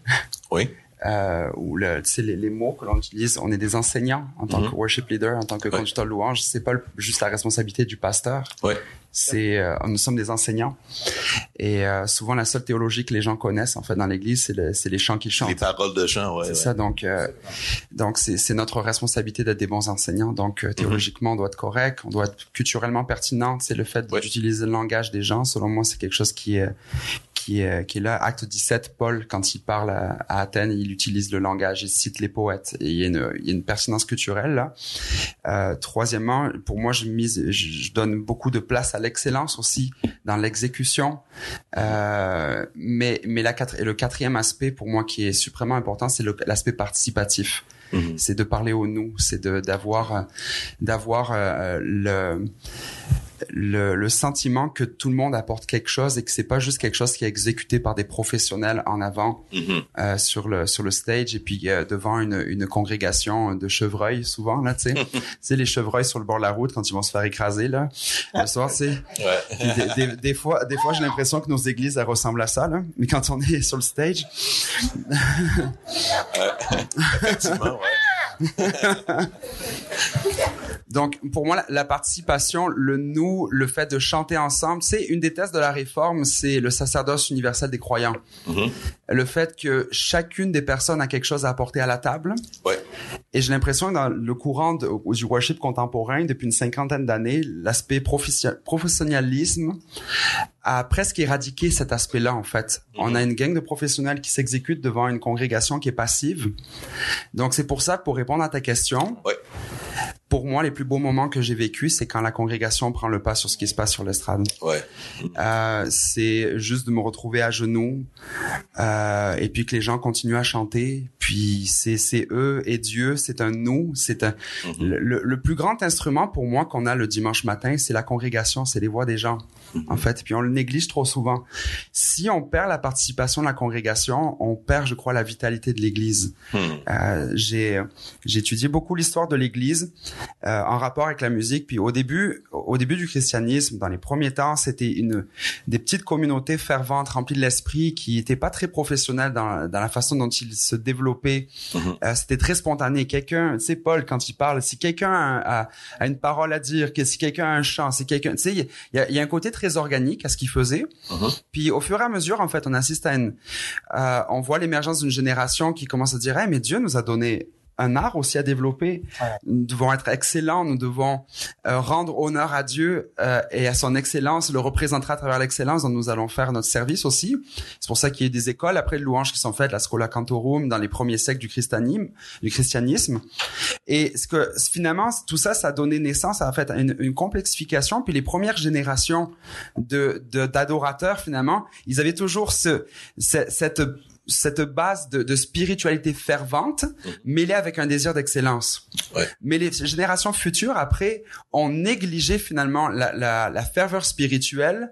Oui. Euh, ou le, les, les mots que l'on utilise, on est des enseignants en tant mm-hmm. que worship leader, en tant que conducteur de louange. C'est pas juste la responsabilité du pasteur. Oui c'est euh, nous sommes des enseignants. Et euh, souvent la seule théologie que les gens connaissent en fait dans l'église c'est le, les chants qu'ils chantent. Les paroles de chant ouais c'est ça donc euh, donc c'est notre responsabilité d'être des bons enseignants. Donc mhm. théologiquement on doit être correct on doit être culturellement pertinent. C'est le fait d'utiliser le langage des gens selon moi c'est quelque chose qui est qui est, qui est là. Acte 17, Paul, quand il parle à, Athènes, il utilise le langage, il cite les poètes. Et il y a une, il y a une pertinence culturelle là. Euh, troisièmement, pour moi, je, mise, je, donne beaucoup de place à l'excellence aussi dans l'exécution. Euh, mais mais la et le quatrième aspect pour moi qui est suprêmement important, c'est l'aspect participatif. Mm-hmm. C'est de parler au nous, c'est d'avoir d'avoir euh, le le, le, sentiment que tout le monde apporte quelque chose et que c'est pas juste quelque chose qui est exécuté par des professionnels en avant mm-hmm. euh, sur le sur le stage et puis euh, devant une, une congrégation de chevreuils souvent là tu sais. Tu sais les chevreuils sur le bord de la route quand ils vont se faire écraser là le soir c'est ouais. des, des, des, fois des fois j'ai l'impression que nos églises elles ressemblent à ça là. Mais quand on est sur le stage. Effectivement ouais Donc, pour moi, la, participation, le nous, le fait de chanter ensemble, c'est une des thèses de la réforme, c'est le sacerdoce universel des croyants. Mm-hmm. Le fait que chacune des personnes a quelque chose à apporter à la table. Ouais. Et j'ai l'impression que dans le courant de, du worship contemporain, depuis une cinquantaine d'années, l'aspect professionnalisme a presque éradiqué cet aspect-là, en fait. Mm-hmm. On a une gang de professionnels qui s'exécutent devant une congrégation qui est passive. Donc, c'est pour ça, pour répondre à ta question, ouais pour moi, les plus beaux moments que j'ai vécu, c'est quand la congrégation prend le pas sur ce qui se passe sur l'estrade. Ouais. Euh, c'est juste de me retrouver à genoux euh, et puis que les gens continuent à chanter. Puis c'est c'est eux et Dieu, c'est un nous, c'est un mm-hmm. le, le, plus grand instrument pour moi qu'on a le dimanche matin, c'est la congrégation, c'est les voix des gens en fait. Puis on le néglige trop souvent. Si on perd la participation de la congrégation, on perd, je crois, la vitalité de l'Église. Hmm. Euh, j'ai j'ai étudié beaucoup l'histoire de l'Église euh, en rapport avec la musique. Puis au début, au début du christianisme, dans les premiers temps, c'était une des petites communautés ferventes, remplies de l'esprit, qui étaient pas très professionnelles dans, dans la façon dont ils se développaient. Hmm. Euh, c'était très spontané. Quelqu'un, tu sais, Paul, quand il parle, si quelqu'un a, a, une parole à dire, que si quelqu'un a un chant, si quelqu'un, tu sais, il y a, y a un côté très organique à ce qu'il faisait. Uh-huh. Puis au fur et à mesure, en fait, on assiste à une, euh, on voit l'émergence d'une génération qui commence à dire, hey, mais Dieu nous a donné un art aussi à développer. Nous devons être excellents, nous devons euh, rendre honneur à Dieu euh, et à son excellence, le représenter à travers l'excellence dont nous allons faire notre service aussi. C'est pour ça qu'il y a des écoles après de louanges qui sont faites, la Scola Cantorum dans les premiers siècles du christianisme, du christianisme. Et ce que finalement tout ça, ça a donné naissance à, fait une, une complexification. Puis les premières générations de d'adorateurs finalement, ils avaient toujours ce, cette cette base de, de spiritualité fervente mhm. mêlée avec un désir d'excellence. Ouais. Mais les générations futures, après, ont négligé finalement la, la, la ferveur spirituelle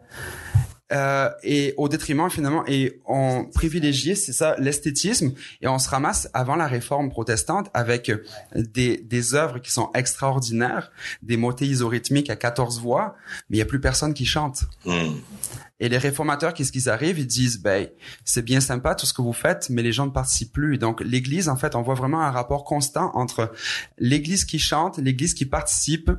euh, et au détriment finalement et on privilégié c'est ça l'esthétisme et on se ramasse avant la réforme protestante avec des des œuvres qui sont extraordinaires des motets isorhythmiques à 14 voix mais il y a plus personne qui chante hmm. Et les réformateurs, qu'est-ce qu'ils arrivent? Ils disent, ben, c'est bien sympa tout ce que vous faites, mais les gens ne participent plus. Donc, l'Église, en fait, on voit vraiment un rapport constant entre l'Église qui chante, l'Église qui participe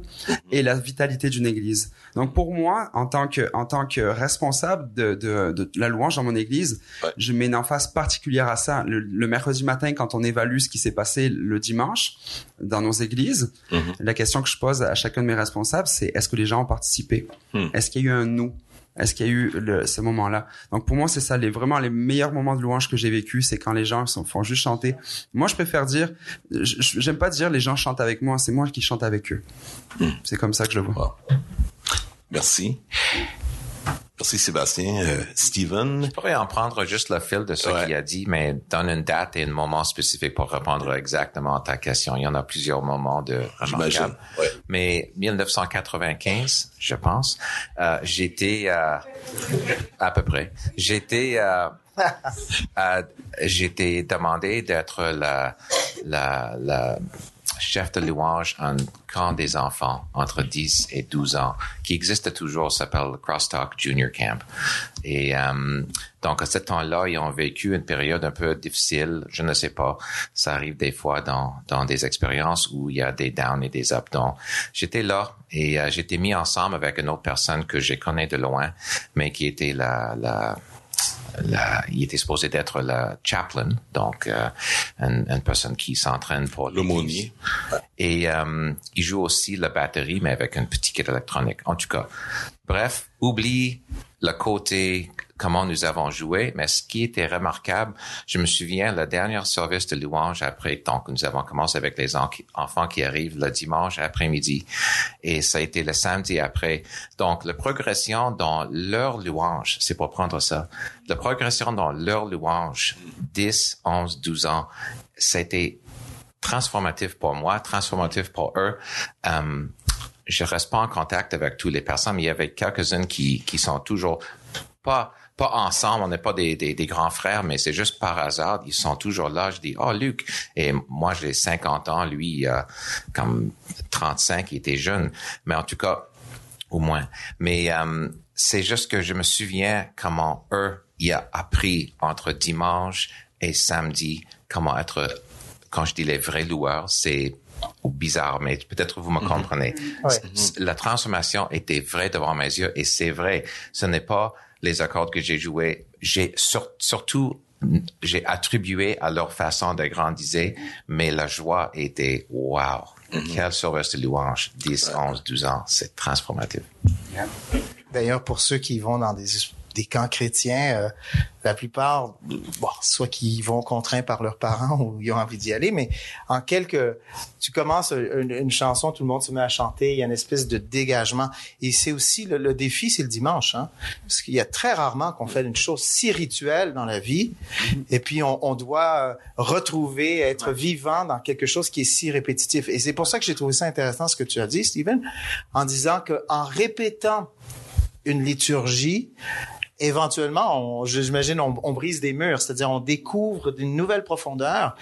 et la vitalité d'une Église. Donc, pour moi, en tant que, en tant que responsable de, de, de la louange dans mon Église, je mets une emphase particulière à ça. Le, mercredi matin, quand on évalue ce qui s'est passé le dimanche dans nos églises, mm-hmm. la question que je pose à chacun de mes responsables, c'est est-ce que les gens ont participé? Mm. Est-ce qu'il y a eu un nous? Est-ce qu'il y a eu le, ce moment-là? Donc pour moi, c'est ça, les vraiment les meilleurs moments de louange que j'ai vécu, c'est quand les gens sont, font juste chanter. Moi, je préfère dire, j'aime pas dire les gens chantent avec moi, c'est moi qui chante avec eux. Hmm. C'est comme ça que je le vois. Merci. Merci Sébastien. Euh, Steven? Je pourrais en prendre juste le fil de ce qu'il a dit, mais donne une date et un moment spécifique pour répondre exactement à ta question. Il y en a plusieurs moments de remarquables. Ouais. Mais 1995, je pense, euh, j'étais euh, à peu près. J'étais euh, euh, j'étais demandé d'être la, la, la chef de louange un camp des enfants entre 10 et 12 ans qui existe toujours, s'appelle Crosstalk Junior Camp. Et euh, donc à ce temps-là, ils ont vécu une période un peu difficile. Je ne sais pas, ça arrive des fois dans, dans des expériences où il y a des downs et des ups. Donc j'étais là et euh, j'étais mis ensemble avec une autre personne que je connais de loin, mais qui était la, la il était supposé d'être le chaplain, donc euh, une, personne qui s'entraîne pour l'aumônier. Et euh, il joue aussi la batterie, mais avec une petite kit électronique. En tout cas, bref, oublie le côté comment nous avons joué, mais ce qui était remarquable, je me souviens, la dernière service de louange après, donc nous avons commencé avec les enfants qui arrivent le dimanche après-midi, et ça a été le samedi après. Donc, la progression dans leur louange, c'est pour prendre ça, la progression dans leur louange, 10, 11, 12 ans, c'était transformatif pour moi, transformatif pour eux. Euh, je reste pas en contact avec toutes les personnes, mais il y avait quelques-unes qui, qui sont toujours pas pas ensemble, on n'est pas des, des, grands frères, mais c'est juste par hasard, ils sont toujours là. Je dis, oh Luc, et moi j'ai 50 ans, lui a comme 35, il était jeune, mais en tout cas, au moins. Mais euh, c'est juste que je me souviens comment eux, il a appris entre dimanche et samedi comment être, quand je dis les vrais loueurs, c'est bizarre, mais peut-être vous me mhm. comprenez. La transformation était vraie devant mes yeux et c'est vrai. Ce n'est pas les accords que j'ai joués. J'ai surtout j'ai attribué à leur façon de grandir, mais la joie était wow. Mhm. Quel service de louange, 10, 11, 12 ans, c'est transformatif. D'ailleurs, pour ceux qui vont dans des des camps chrétiens, euh, la plupart, bon, soit qui vont contraints par leurs parents ou ils ont envie d'y aller, mais en quelques, tu commences une, chanson, tout le monde se met à chanter, il y a une espèce de dégagement. Et c'est aussi le, défi, c'est le dimanche, hein, parce qu'il y a très rarement qu'on fait une chose si rituelle dans la vie, et puis on, on doit retrouver, être vivant dans quelque chose qui est si répétitif. Et c'est pour ça que j'ai trouvé ça intéressant ce que tu as dit, Stephen, en disant que en répétant une liturgie, éventuellement, j'imagine, on, on, brise des murs, c'est-à-dire on découvre d'une nouvelle profondeur.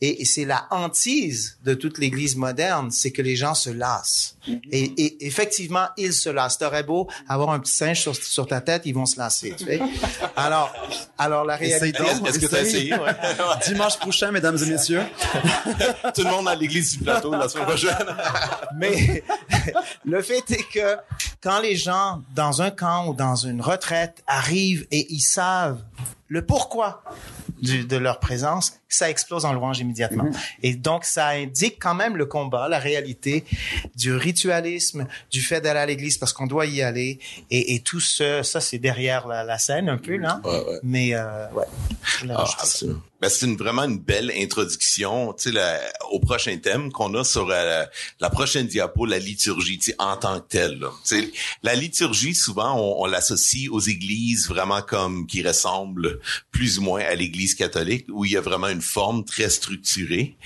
Et, c'est la hantise de toute l'Église moderne, c'est que les gens se lassent. Et, et, effectivement, ils se lassent. T'aurais beau avoir un petit singe sur, sur, ta tête, ils vont se lasser. Tu sais? Alors, alors la réalité. Est-ce que tu as essayé? Ouais. Dimanche prochain, mesdames et messieurs. Tout le monde à l'Église du plateau la semaine prochaine. Mais le fait est que quand les gens, dans un camp ou dans une retraite, arrivent et ils savent le pourquoi de leur présence, ça explose en louange immédiatement. Mm-hmm. Et donc, ça indique quand même le combat, la réalité du ritualisme, du fait d'aller à l'église parce qu'on doit y aller. Et, tout ce, ça, c'est derrière la, scène un peu, là. Mais, euh, ouais. Ah, ben, c'est une, vraiment une belle introduction sais, au prochain thème qu'on a sur euh, la prochaine diapo, la liturgie en tant que telle. Là. La liturgie, souvent, on, on l'associe aux églises vraiment comme qui ressemblent plus ou moins à l'Église catholique, où il y a vraiment une forme très structurée.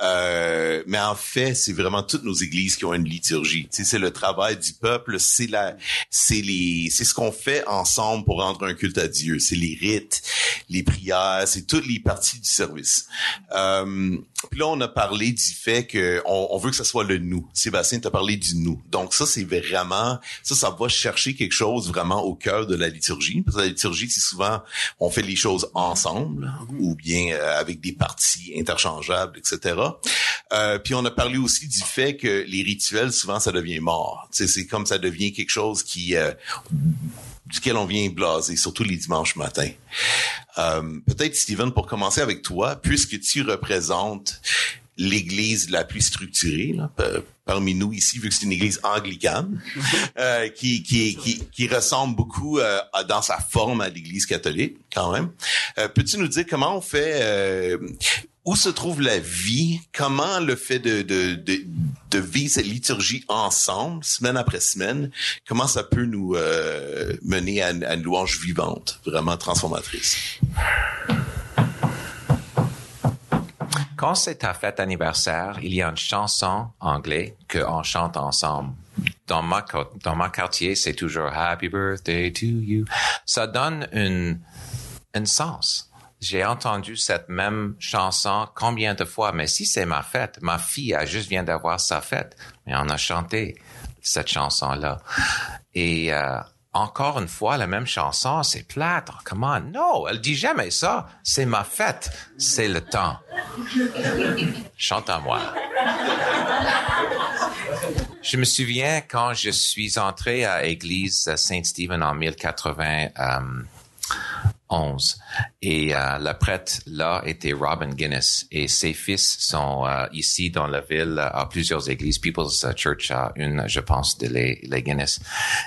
Euh, mais en fait, c'est vraiment toutes nos églises qui ont une liturgie. C'est le travail du peuple, c'est la, c'est les, c'est ce qu'on fait ensemble pour rendre un culte à Dieu. C'est les rites, les prières, c'est toutes les parties du service. Euh, puis là, on a parlé du fait que on, veut que ça soit le nous. Sébastien t'a parlé du nous. Donc ça, c'est vraiment, ça, ça va chercher quelque chose vraiment au cœur de la liturgie. Parce que la liturgie, c'est souvent, on fait les choses ensemble ou bien euh, avec des parties interchangeables, etc. Euh, puis on a parlé aussi du fait que les rituels, souvent, ça devient mort. C'est comme ça devient quelque chose qui... Duquel on vient blaser, surtout les dimanches matins. Euh, Peut-être, Steven, pour commencer avec toi, puisque tu représentes l'église la plus structurée là, parmi nous ici, vu que c'est une église anglicane, euh, qui, qui, qui, qui, ressemble beaucoup euh, dans sa forme à l'église catholique, quand même. Euh, Peux-tu nous dire comment on fait, euh, où se trouve la vie, comment le fait de, de, de, vivre cette liturgie ensemble, semaine après semaine, comment ça peut nous euh, mener à, à une louange vivante, vraiment transformatrice? Quand c'est ta fête anniversaire, il y a une chanson anglaise qu'on chante ensemble. Dans ma, dans ma quartier, c'est toujours Happy Birthday to you. Ça donne une, un sens. J'ai entendu cette même chanson combien de fois, mais si c'est ma fête, ma fille a juste vient d'avoir sa fête, mais on a chanté cette chanson-là. Et euh, encore une fois la même chanson, c'est plate. Comment? Non, elle dit jamais ça. C'est ma fête. C'est le temps. Chante à moi. Je me souviens quand je suis entré à l'église Saint-Stephen en 1080, 11. Et euh, le prêtre là était Robin Guinness et ses fils sont euh, ici dans la ville à plusieurs églises. People's Church a une, je pense, de les, Guinness.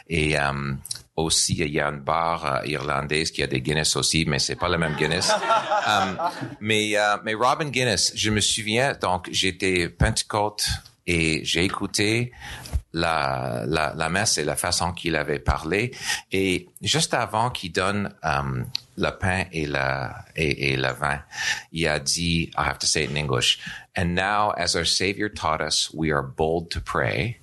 Et euh, aussi, il y a une bar euh, irlandaise qui a des Guinness aussi, mais c'est pas le même Guinness. Um, mais, euh, mais Robin Guinness, je me souviens, donc j'étais Pentecôte et j'ai écouté la, la, la messe et la façon qu'il avait parlé. Et juste avant qu'il donne um, le pain et, la, et, et le vin, il a dit, I have to say it in English, and now as our Savior taught us, we are bold to pray.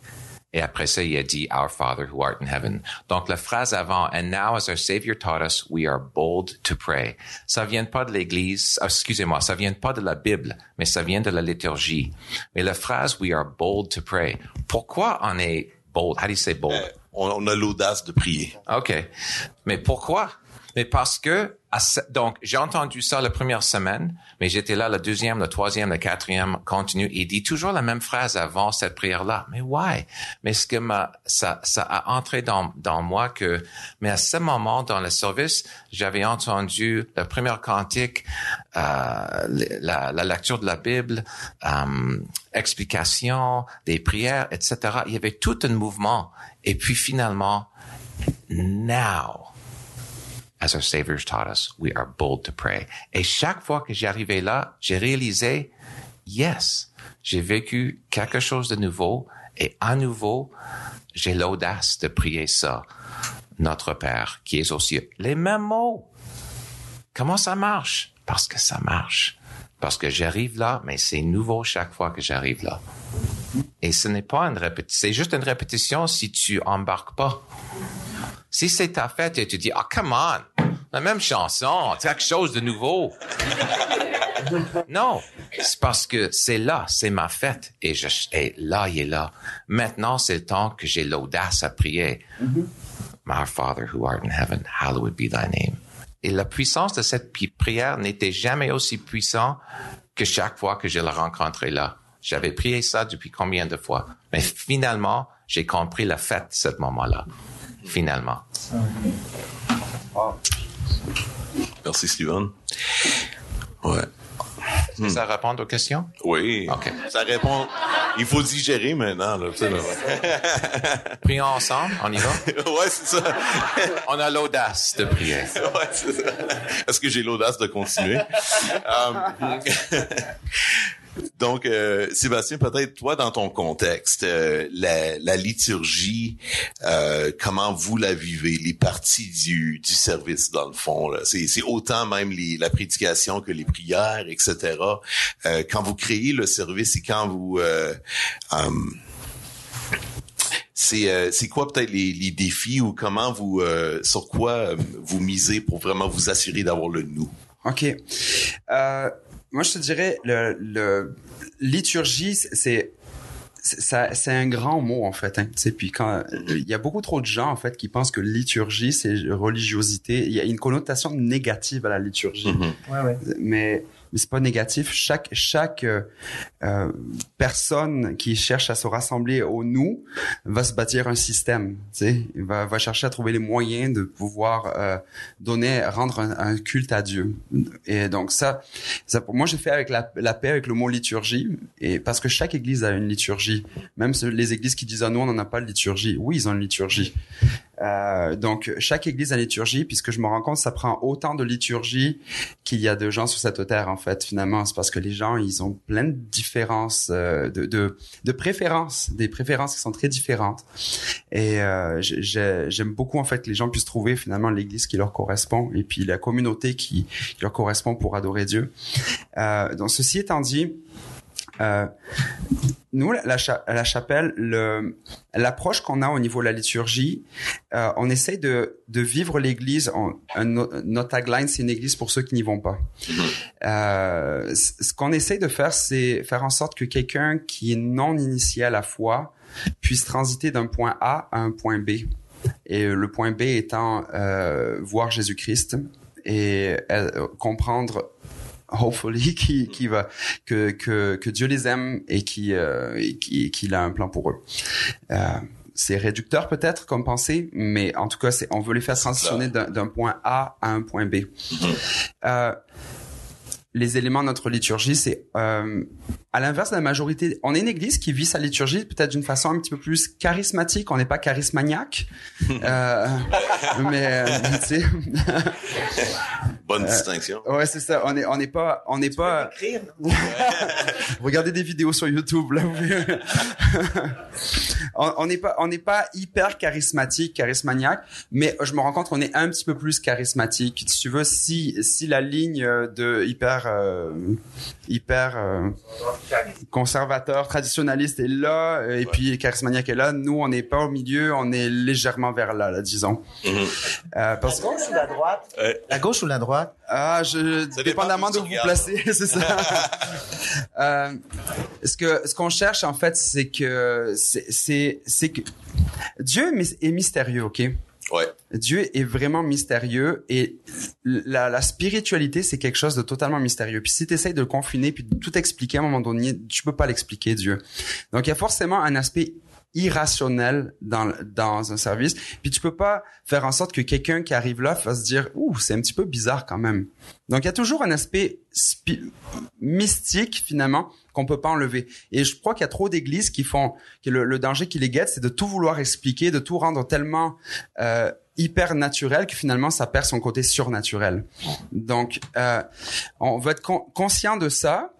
Et après ça, il a dit, Our Father who art in heaven. Donc, la phrase avant, And now as our Savior taught us, we are bold to pray. Ça vient pas de l'Église, ah, excusez-moi, ça vient pas de la Bible, mais ça vient de la liturgie. Mais la phrase, We are bold to pray. Pourquoi on est bold? How do you say bold? Euh, on, on a l'audace de prier. OK. Mais pourquoi? Mais parce que, donc, j'ai entendu ça la première semaine, mais j'étais là la deuxième, la troisième, la quatrième, continue. Il dit toujours la même phrase avant cette prière-là. Mais why? Mais ce que m'a, ça, ça a entré dans, dans moi que, mais à ce moment dans le service, j'avais entendu le premier cantique, euh, la, la lecture de la Bible, euh, explication, des prières, etc. Il y avait tout un mouvement. Et puis finalement, now, as our Savior's taught us, we are bold to pray. Et chaque fois que j'arrivais là, j'ai réalisé, yes, j'ai vécu quelque chose de nouveau et à nouveau, j'ai l'audace de prier ça. Notre Père, qui est aussi les mêmes mots. Comment ça marche? Parce que ça marche. Parce que j'arrive là, mais c'est nouveau chaque fois que j'arrive là. Et ce n'est pas une répétition, c'est juste une répétition si tu embarques pas. Si c'est ta fête et tu dis, ah, come on, la même chanson, quelque chose de nouveau. non, c'est parce que c'est là, c'est ma fête et je, et là, il est là. Maintenant, c'est le temps que j'ai l'audace à prier. Our Father who art in heaven, hallowed be thy name. Et la puissance de cette pri- prière n'était jamais aussi puissante que chaque fois que je le rencontrais là. J'avais prié ça depuis combien de fois? Mais finalement, j'ai compris la fête de ce moment-là. Finalement. Merci, Steven. Ouais. Ça répond aux questions? Oui. OK. Ça répond. Il faut digérer maintenant, là. Prions ensemble, on y va? ouais, c'est ça. On a l'audace de prier. Ouais, c'est ça. Est-ce que j'ai l'audace de continuer? Euh, Donc, euh, Sébastien, peut-être toi, dans ton contexte, euh, la, la liturgie, euh, comment vous la vivez, les parties du, du service, dans le fond. C'est, autant même les, la prédication que les prières, etc. Euh, quand vous créez le service et quand vous... euh, c'est euh, c'est quoi peut-être les, les défis ou comment vous sur quoi vous misez pour vraiment vous assurer d'avoir le nous? OK. Moi, je te dirais, le, le liturgie, c'est c'est- ça- c'est un grand mot en fait. Hein, tu sais, puis quand il y a beaucoup trop de gens en fait qui pensent que liturgie c'est religiosité. Il y a une connotation négative à la liturgie, Ouais, ouais. mais mais c'est pas négatif. Chaque chaque euh, euh, personne qui cherche à se rassembler au nous va se bâtir un système. Tu va va chercher à trouver les moyens de pouvoir euh, donner rendre un, culte à Dieu. Et donc ça, ça pour moi j'ai fait avec la, la paix avec le mot liturgie et parce que chaque église a une liturgie. Même les églises qui disent ah nous on n'en a pas de liturgie. Oui ils ont une liturgie. Euh, donc chaque église a liturgie puisque je me rends compte ça prend autant de liturgie qu'il y a de gens sur cette terre en fait finalement. C'est parce que les gens ils ont plein de différences euh, de, de de préférences des préférences qui sont très différentes. Et euh, j'ai- j'ai- j'aime beaucoup en fait que les gens puissent trouver finalement l'église qui leur correspond et puis la communauté qui, qui leur correspond pour adorer Dieu. Euh, donc ceci étant dit euh, nous, la, la cha- la chapelle, le- l'approche qu'on a au niveau de la liturgie, euh, on essaye de, de vivre l'Église. Notre tagline, c'est une Église pour ceux qui n'y vont pas. Euh, c- ce qu'on essaye de faire, c'est faire en sorte que quelqu'un qui est non initié à la foi puisse transiter d'un point A à un point B. Et le point B étant euh, voir Jésus-Christ et euh, comprendre hopefully qui qui va que que que Dieu les aime et qui euh, et qui qu'il a un plan pour eux. Euh, c'est réducteur peut-être comme pensée, mais en tout cas, c'est on veut les faire transitionner d'un d'un point A à un point B. Euh, les éléments de notre liturgie, c'est euh, à l'inverse de la majorité. On est une église qui vit sa liturgie peut-être d'une façon un petit peu plus charismatique. On n'est pas charismaniaque, euh, mais euh, tu sais, Bonne distinction. ouais, c'est ça. On est, on n'est pas, on n'est pas. Regardez des vidéos sur YouTube là. vous- on n'est pas, on n'est pas hyper charismatique, charismaniaque, mais je me rends compte qu'on est un petit peu plus charismatique. Si tu veux, si si la ligne euh, de hyper euh, hyper euh, conservateur, traditionnaliste est là, et puis charismaniaque est là, nous on n'est pas au milieu, on est légèrement vers là, là disons. Mhm. Euh, parce que gauche ou la droite? Euh, La gauche ou la droite? ah, je, Ça dépend dépendamment d'où vous regardes. placez, c'est ça. euh, ce que ce qu'on cherche en fait, c'est que c'est c'est c'est que Dieu est mys- est mystérieux, ok? Ouais. Dieu est vraiment mystérieux et la, la spiritualité, c'est quelque chose de totalement mystérieux. Puis si tu essayes de le confiner puis de tout expliquer à un moment donné, tu peux pas l'expliquer, Dieu. Donc il y a forcément un aspect irrationnel dans dans un service. Puis tu peux pas faire en sorte que quelqu'un qui arrive là va se dire ouh c'est un petit peu bizarre quand même. Donc il y a toujours un aspect mystique finalement qu'on peut pas enlever. Et je crois qu'il y a trop d'églises qui font que le, le danger qui les guette c'est de tout vouloir expliquer de tout rendre tellement euh, hyper naturel que finalement ça perd son côté surnaturel. Donc euh, on va être con- conscient de ça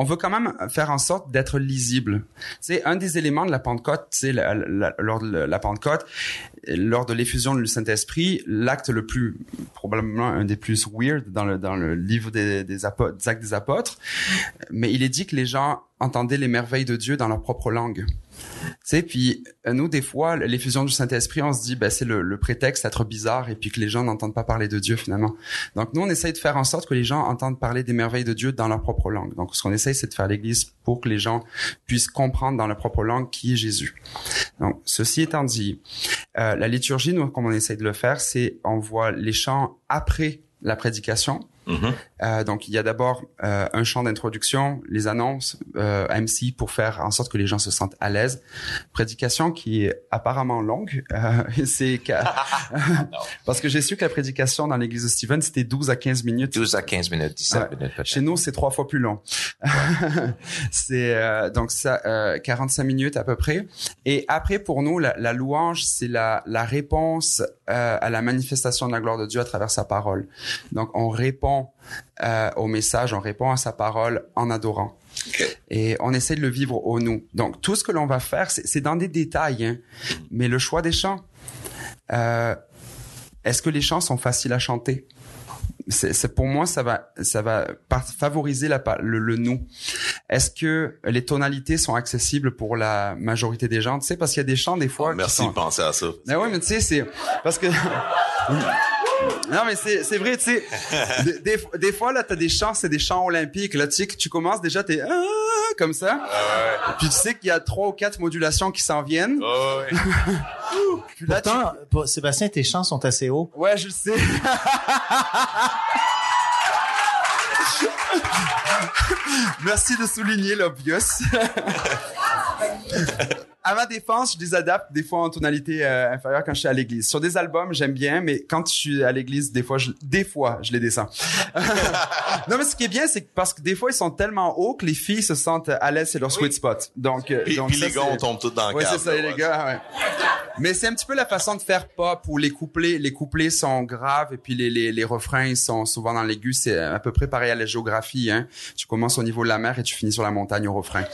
on veut quand même faire en sorte d'être lisible. C'est un des éléments de la Pentecôte, c'est lors de la Pentecôte, lors de l'effusion du Saint-Esprit, l'acte le plus probablement un des plus weird dans le dans le livre des, des, apo- des actes des apôtres, mais il est dit que les gens entendaient les merveilles de Dieu dans leur propre langue. Sais, puis euh, nous, des fois, l'effusion du Saint-Esprit, on se dit, ben, c'est le, le prétexte d'être bizarre et puis que les gens n'entendent pas parler de Dieu finalement. Donc nous, on essaye de faire en sorte que les gens entendent parler des merveilles de Dieu dans leur propre langue. Donc ce qu'on essaye, c'est de faire l'Église pour que les gens puissent comprendre dans leur propre langue qui est Jésus. Donc ceci étant dit, euh, la liturgie, nous, comme on essaye de le faire, c'est on voit les chants après la prédication. Mhm. Euh, donc, il y a d'abord euh, un chant d'introduction, les annonces, euh, MC pour faire en sorte que les gens se sentent à l'aise. Prédication qui est apparemment longue. Euh, c'est parce que j'ai su que la prédication dans l'église de Stephen, c'était 12 à 15 minutes. 12 à 15 minutes, 17 Ouais. minutes. Chez nous, c'est trois fois plus long. c'est euh, donc ça, euh, 45 minutes à peu près. Et après, pour nous, la, la louange, c'est la, la réponse euh, à la manifestation de la gloire de Dieu à travers sa parole. Donc, on répond euh, au message, on répond à sa parole en adorant. Et on essaie de le vivre au nous. Donc, tout ce que l'on va faire, c'est dans des détails. Hein. Mais le choix des chants, euh, est-ce que les chants sont faciles à chanter? c'est pour moi ça va ça va favoriser la le, le nous. Est-ce que les tonalités sont accessibles pour la majorité des gens? Tu sais parce qu'il y a des chants des fois. qui Merci sont- de penser à ça. mais ouais, mais tu sais, c'est parce que. Non, mais c'est, c'est vrai, tu sais. Des, des, des fois, là, t'as des chants, c'est des chants olympiques. Là, tu sais, que tu commences déjà, t'es ah, comme ça. Puis tu sais qu'il y a trois ou quatre modulations qui s'en viennent. Oh, ouais. Puis là, tu- Pourtant, pour- Sébastien, tes chants sont assez hauts. Ouais, je le sais. Merci de souligner l'obvious. À ma défense, je les adapte des fois en tonalité euh, inférieure quand je suis à l'église. Sur des albums, j'aime bien, mais quand je suis à l'église, des fois, je, des fois, je les descends. non, mais ce qui est bien, c'est que parce que des fois, ils sont tellement hauts que les filles se sentent à l'aise, c'est leur sweet spot. Donc, euh, Puis, donc puis ça, les gars, c'est- on tombe tous dans le Ouais, c'est ça, là, les ouais. gars, ouais. Mais c'est un petit peu la façon de faire pop où les couplets, les couplets sont graves et puis les, les, les refrains ils sont souvent dans l'aigu. C'est à peu près pareil à la géographie. Hein. Tu commences au niveau de la mer et tu finis sur la montagne au refrain.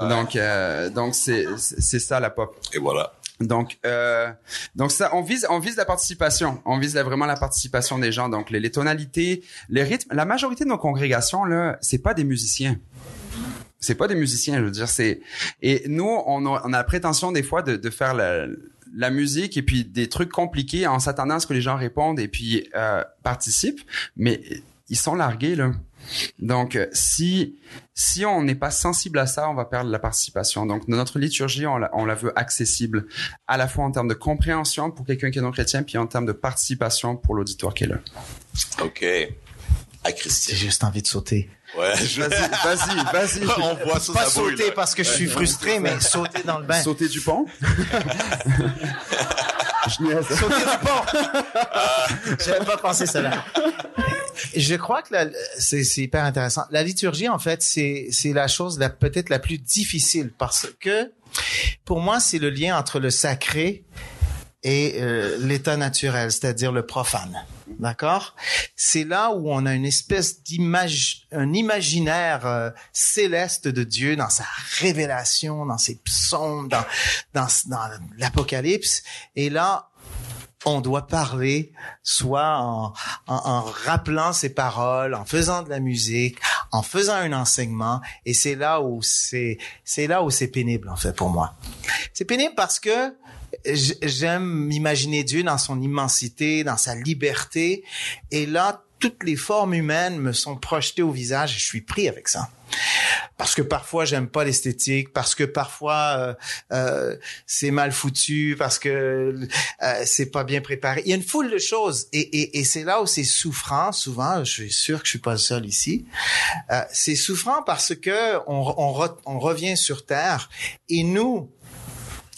Donc, euh, donc c'est c'est ça la pop. Et voilà. Donc, euh, donc ça, on vise, on vise la participation. On vise la- vraiment la participation des gens. Donc, les, les tonalités, les rythmes. La majorité de nos congrégations là, c'est pas des musiciens. C'est pas des musiciens, je veux dire. C'est et nous, on a, on a la prétention des fois de, de faire la, la musique et puis des trucs compliqués en s'attendant à ce que les gens répondent et puis euh, participent. Mais ils sont largués là. Donc, euh, si si on n'est pas sensible à ça, on va perdre la participation. Donc, notre liturgie, on la, on la veut accessible, à la fois en termes de compréhension pour quelqu'un qui est non chrétien, puis en termes de participation pour l'auditoire qui est là. OK. À J'ai Christian. juste envie de sauter. Ouais, je... Vas-y, vas-y, vas-y. On voit ça, Pas ça sauter parce que je suis frustré, mais sauter dans le bain. Sauter du pont. Je. Sauter du pont. J'avais pas pensé cela. Je crois que la- c'est c'est hyper intéressant. La liturgie, en fait, c'est c'est la chose la peut-être la plus difficile parce que pour moi, c'est le lien entre le sacré et euh, l'état naturel, c'est-à-dire le profane. D'accord? C'est là où on a une espèce d'image, un imaginaire euh, céleste de Dieu dans sa révélation, dans ses psaumes, dans dans, dans l'Apocalypse. Et là, on doit parler soit en, en, en rappelant ses paroles, en faisant de la musique, en faisant un enseignement. Et c'est là où c'est c'est là où c'est pénible en fait pour moi. C'est pénible parce que j'aime imaginer Dieu dans son immensité, dans sa liberté. Et là, toutes les formes humaines me sont projetées au visage et je suis pris avec ça. Parce que parfois j'aime pas l'esthétique, parce que parfois euh, euh, c'est mal foutu, parce que euh, c'est pas bien préparé. Il y a une foule de choses et, et, et c'est là où c'est souffrant. Souvent, je suis sûr que je suis pas le seul ici. Euh, c'est souffrant parce que on, re- on revient sur terre et nous,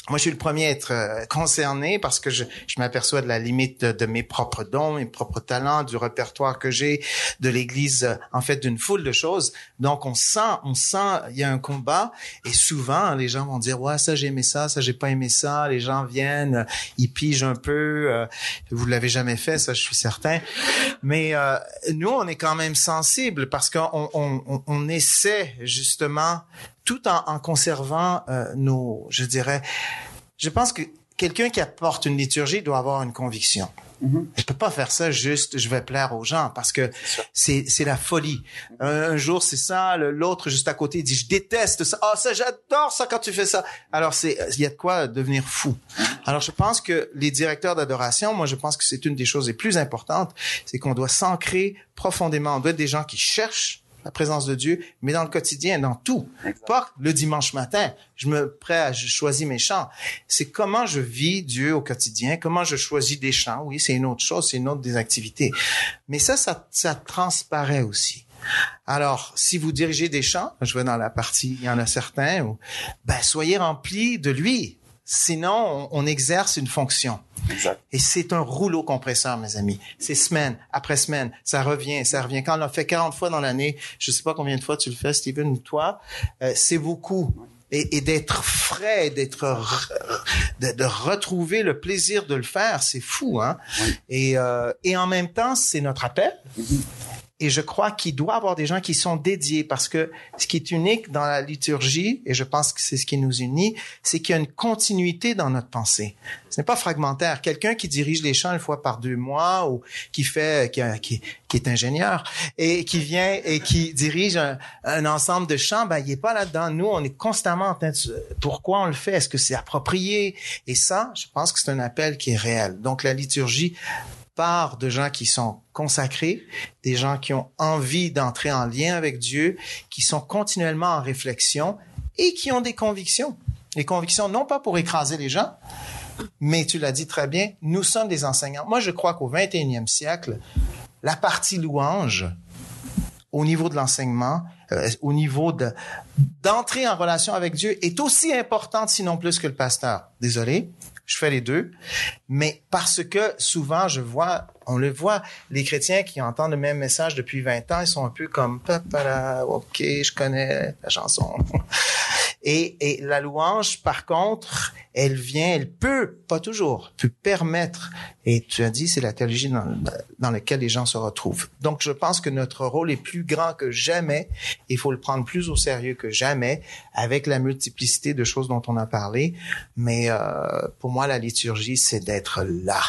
moi, je suis le premier à être euh, concerné parce que je, je m'aperçois de la limite de, mes propres dons, mes propres talents, du répertoire que j'ai, de l'Église, euh, en fait, d'une foule de choses. Donc, on sent, on sent, il y a un combat. Et souvent, les gens vont dire, ouais, ça j'ai aimé ça, ça j'ai pas aimé ça. Les gens viennent, euh, ils pigent un peu. vous l'avez jamais fait, ça, je suis certain. Mais euh, nous, on est quand même sensibles parce qu'on on, on, on essaie justement tout en, en conservant euh, nos, je dirais, je pense que quelqu'un qui apporte une liturgie doit avoir une conviction. Je peux pas faire ça juste, je vais plaire aux gens parce que c'est c'est la folie. Un, un jour c'est ça, l'autre juste à côté dit je déteste ça. Ah ça j'adore ça quand tu fais ça. Alors c'est il y a de quoi devenir fou. Alors je pense que les directeurs d'adoration, moi je pense que c'est une des choses les plus importantes, c'est qu'on doit s'ancrer profondément. On doit être des gens qui cherchent la présence de Dieu, mais dans le quotidien, dans tout. Pas le dimanche matin, je me prêt à je choisis mes chants. C'est comment je vis Dieu au quotidien, comment je choisis des chants. Oui, c'est une autre chose, c'est une autre des activités. Mais ça, ça, ça transparaît aussi. Alors, si vous dirigez des chants, je vais dans la partie, il y en a certains, où, ben, soyez remplis de lui. Sinon, on, on exerce une fonction. Exact. Et c'est un rouleau compresseur, mes amis. C'est semaine après semaine. Ça revient, ça revient. Quand on l'a fait 40 fois dans l'année, je sais pas combien de fois tu le fais, Steven, ou toi, euh, c'est beaucoup. Et, et d'être frais, d'être, re- de, de retrouver le plaisir de le faire, c'est fou, hein? Et, euh, et en même temps, c'est notre appel. Et je crois qu'il doit y avoir des gens qui sont dédiés parce que ce qui est unique dans la liturgie, et je pense que c'est ce qui nous unit, c'est qu'il y a une continuité dans notre pensée. Ce n'est pas fragmentaire. Quelqu'un qui dirige les chants une fois par deux mois ou qui fait, qui, est ingénieur et qui vient et qui dirige un, ensemble de chants, ben, il est pas là-dedans. Nous, on est constamment en train de, pourquoi on le fait? Est-ce que c'est approprié? Et ça, je pense que c'est un appel qui est réel. Donc, la liturgie part de gens qui sont consacrés, des gens qui ont envie d'entrer en lien avec Dieu, qui sont continuellement en réflexion et qui ont des convictions. Les convictions, non pas pour écraser les gens, mais tu l'as dit très bien, nous sommes des enseignants. Moi, je crois qu'au 21e siècle, la partie louange, au niveau de l'enseignement, euh, au niveau de d'entrer en relation avec Dieu, est aussi importante, sinon plus que le pasteur. Désolé, je fais les deux, mais parce que souvent, je vois, on le voit, les chrétiens qui entendent le même message depuis 20 ans, ils sont un peu comme, ok, je connais la chanson. Et, et la louange, par contre, elle vient, elle peut, pas toujours, peut permettre, et tu as dit, c'est la théologie dans, dans laquelle les gens se retrouvent. Donc, je pense que notre rôle est plus grand que jamais. Il faut le prendre plus au sérieux que jamais, avec la multiplicité de choses dont on a parlé. Mais euh, pour moi, la liturgie, c'est d'être là.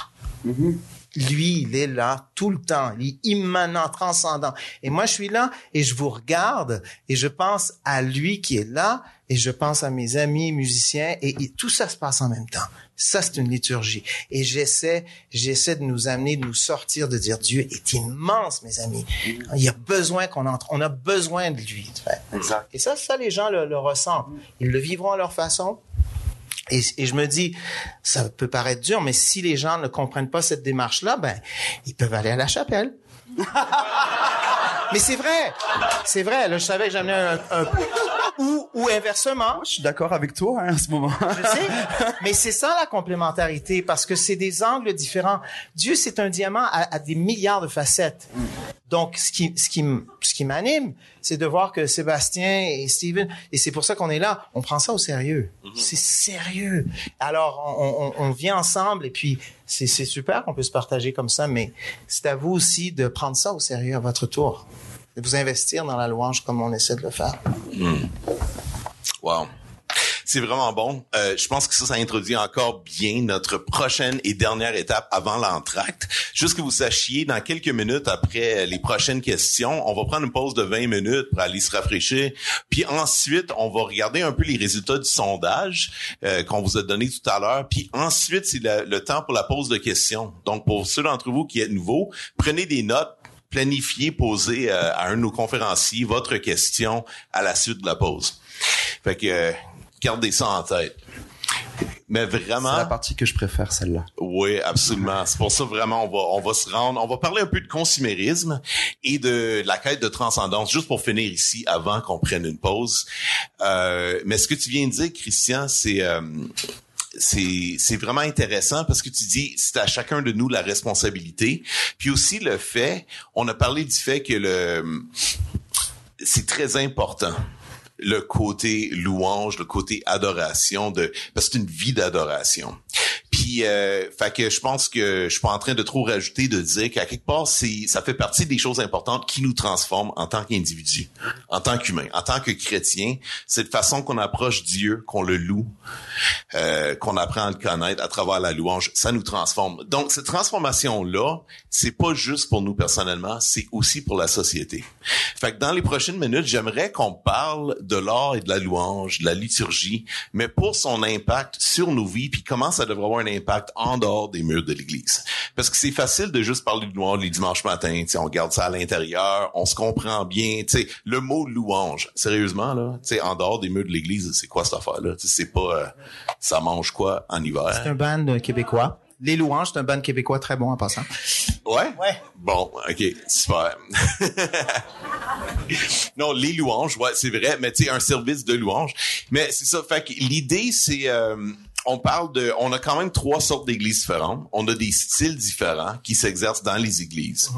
Lui, il est là tout le temps. Il est immanent, transcendant. Et moi, je suis là et je vous regarde et je pense à lui qui est là et je pense à mes amis musiciens et, et tout ça se passe en même temps. Ça, c'est une liturgie. Et j'essaie, j'essaie de nous amener, de nous sortir, de dire Dieu est immense, mes amis. Il y a besoin qu'on entre. On a besoin de lui. Exact. Et ça, ça, les gens le, le ressentent. Ils le vivront à leur façon. Et, je me dis, ça peut paraître dur, mais si les gens ne comprennent pas cette démarche-là, ben, ils peuvent aller à la chapelle. Mais c'est vrai. C'est vrai. Là, je savais que j'amenais un, ou, ou inversement. Je suis d'accord avec toi hein, en ce moment. Je sais. Mais c'est ça la complémentarité parce que c'est des angles différents. Dieu, c'est un diamant à, à des milliards de facettes. Donc, ce qui, ce qui, ce qui m'anime, c'est de voir que Sébastien et Steven, et c'est pour ça qu'on est là, on prend ça au sérieux. C'est sérieux. Alors, on, on, on vient ensemble et puis c'est c'est super qu'on peut se partager comme ça, mais c'est à vous aussi de prendre ça au sérieux à votre tour. De vous investir dans la louange comme on essaie de le faire. Wow. C'est vraiment bon. Euh, je pense que ça, ça introduit encore bien notre prochaine et dernière étape avant l'entracte. Juste que vous sachiez, dans quelques minutes après les prochaines questions, on va prendre une pause de 20 minutes pour aller se rafraîchir. Puis ensuite, on va regarder un peu les résultats du sondage euh, qu'on vous a donné tout à l'heure. Puis ensuite, c'est le, le temps pour la pause de questions. Donc, pour ceux d'entre vous qui êtes nouveaux, prenez des notes planifiez, posez euh, à un de nos conférenciers votre question à la suite de la pause. Fait que euh, gardez ça en tête. Mais C'est vraiment, la partie que je préfère, celle-là. oui, absolument. C'est pour ça vraiment on va on va se rendre, on va parler un peu de consumérisme et de la quête de transcendance juste pour finir ici avant qu'on prenne une pause. Euh, mais ce que tu viens de dire, Christian, c'est euh, c'est c'est vraiment intéressant parce que tu dis c'est à chacun de nous la responsabilité. Puis aussi le fait, on a parlé du fait que le c'est très important le côté louange, le côté adoration de parce que c'est une vie d'adoration. Puis euh, fait que je pense que je suis pas en train de trop rajouter de dire qu'à quelque part c'est ça fait partie des choses importantes qui nous transforment en tant qu'individu, en tant qu'humain, en tant que chrétien, cette façon qu'on approche Dieu, qu'on le loue, euh, qu'on apprend à le connaître à travers la louange, ça nous transforme. Donc cette transformation là, c'est pas juste pour nous personnellement, c'est aussi pour la société. Fait que dans les prochaines minutes, j'aimerais qu'on parle de l'art et de la louange, de la liturgie, mais pour son impact sur nos vies, puis comment ça devrait avoir un impact en dehors des murs de l'Église. Parce que c'est facile de juste parler de louange les dimanches matins, tu sais, on garde ça à l'intérieur, on se comprend bien, tu sais, le mot louange, sérieusement là, tu sais, en dehors des murs de l'Église, c'est quoi cette affaire-là? Tu sais, C'est pas, euh, ça mange quoi en hiver? C'est un band québécois. Les Louanges, c'est un band québécois très bon en passant. Ouais? Ouais. Bon, OK, super. non, les louanges, ouais, c'est vrai, mais tu sais, un service de louange. Mais c'est ça, fait que l'idée, c'est... euh, on parle de... On a quand même trois sortes d'églises différentes. On a des styles différents qui s'exercent dans les églises.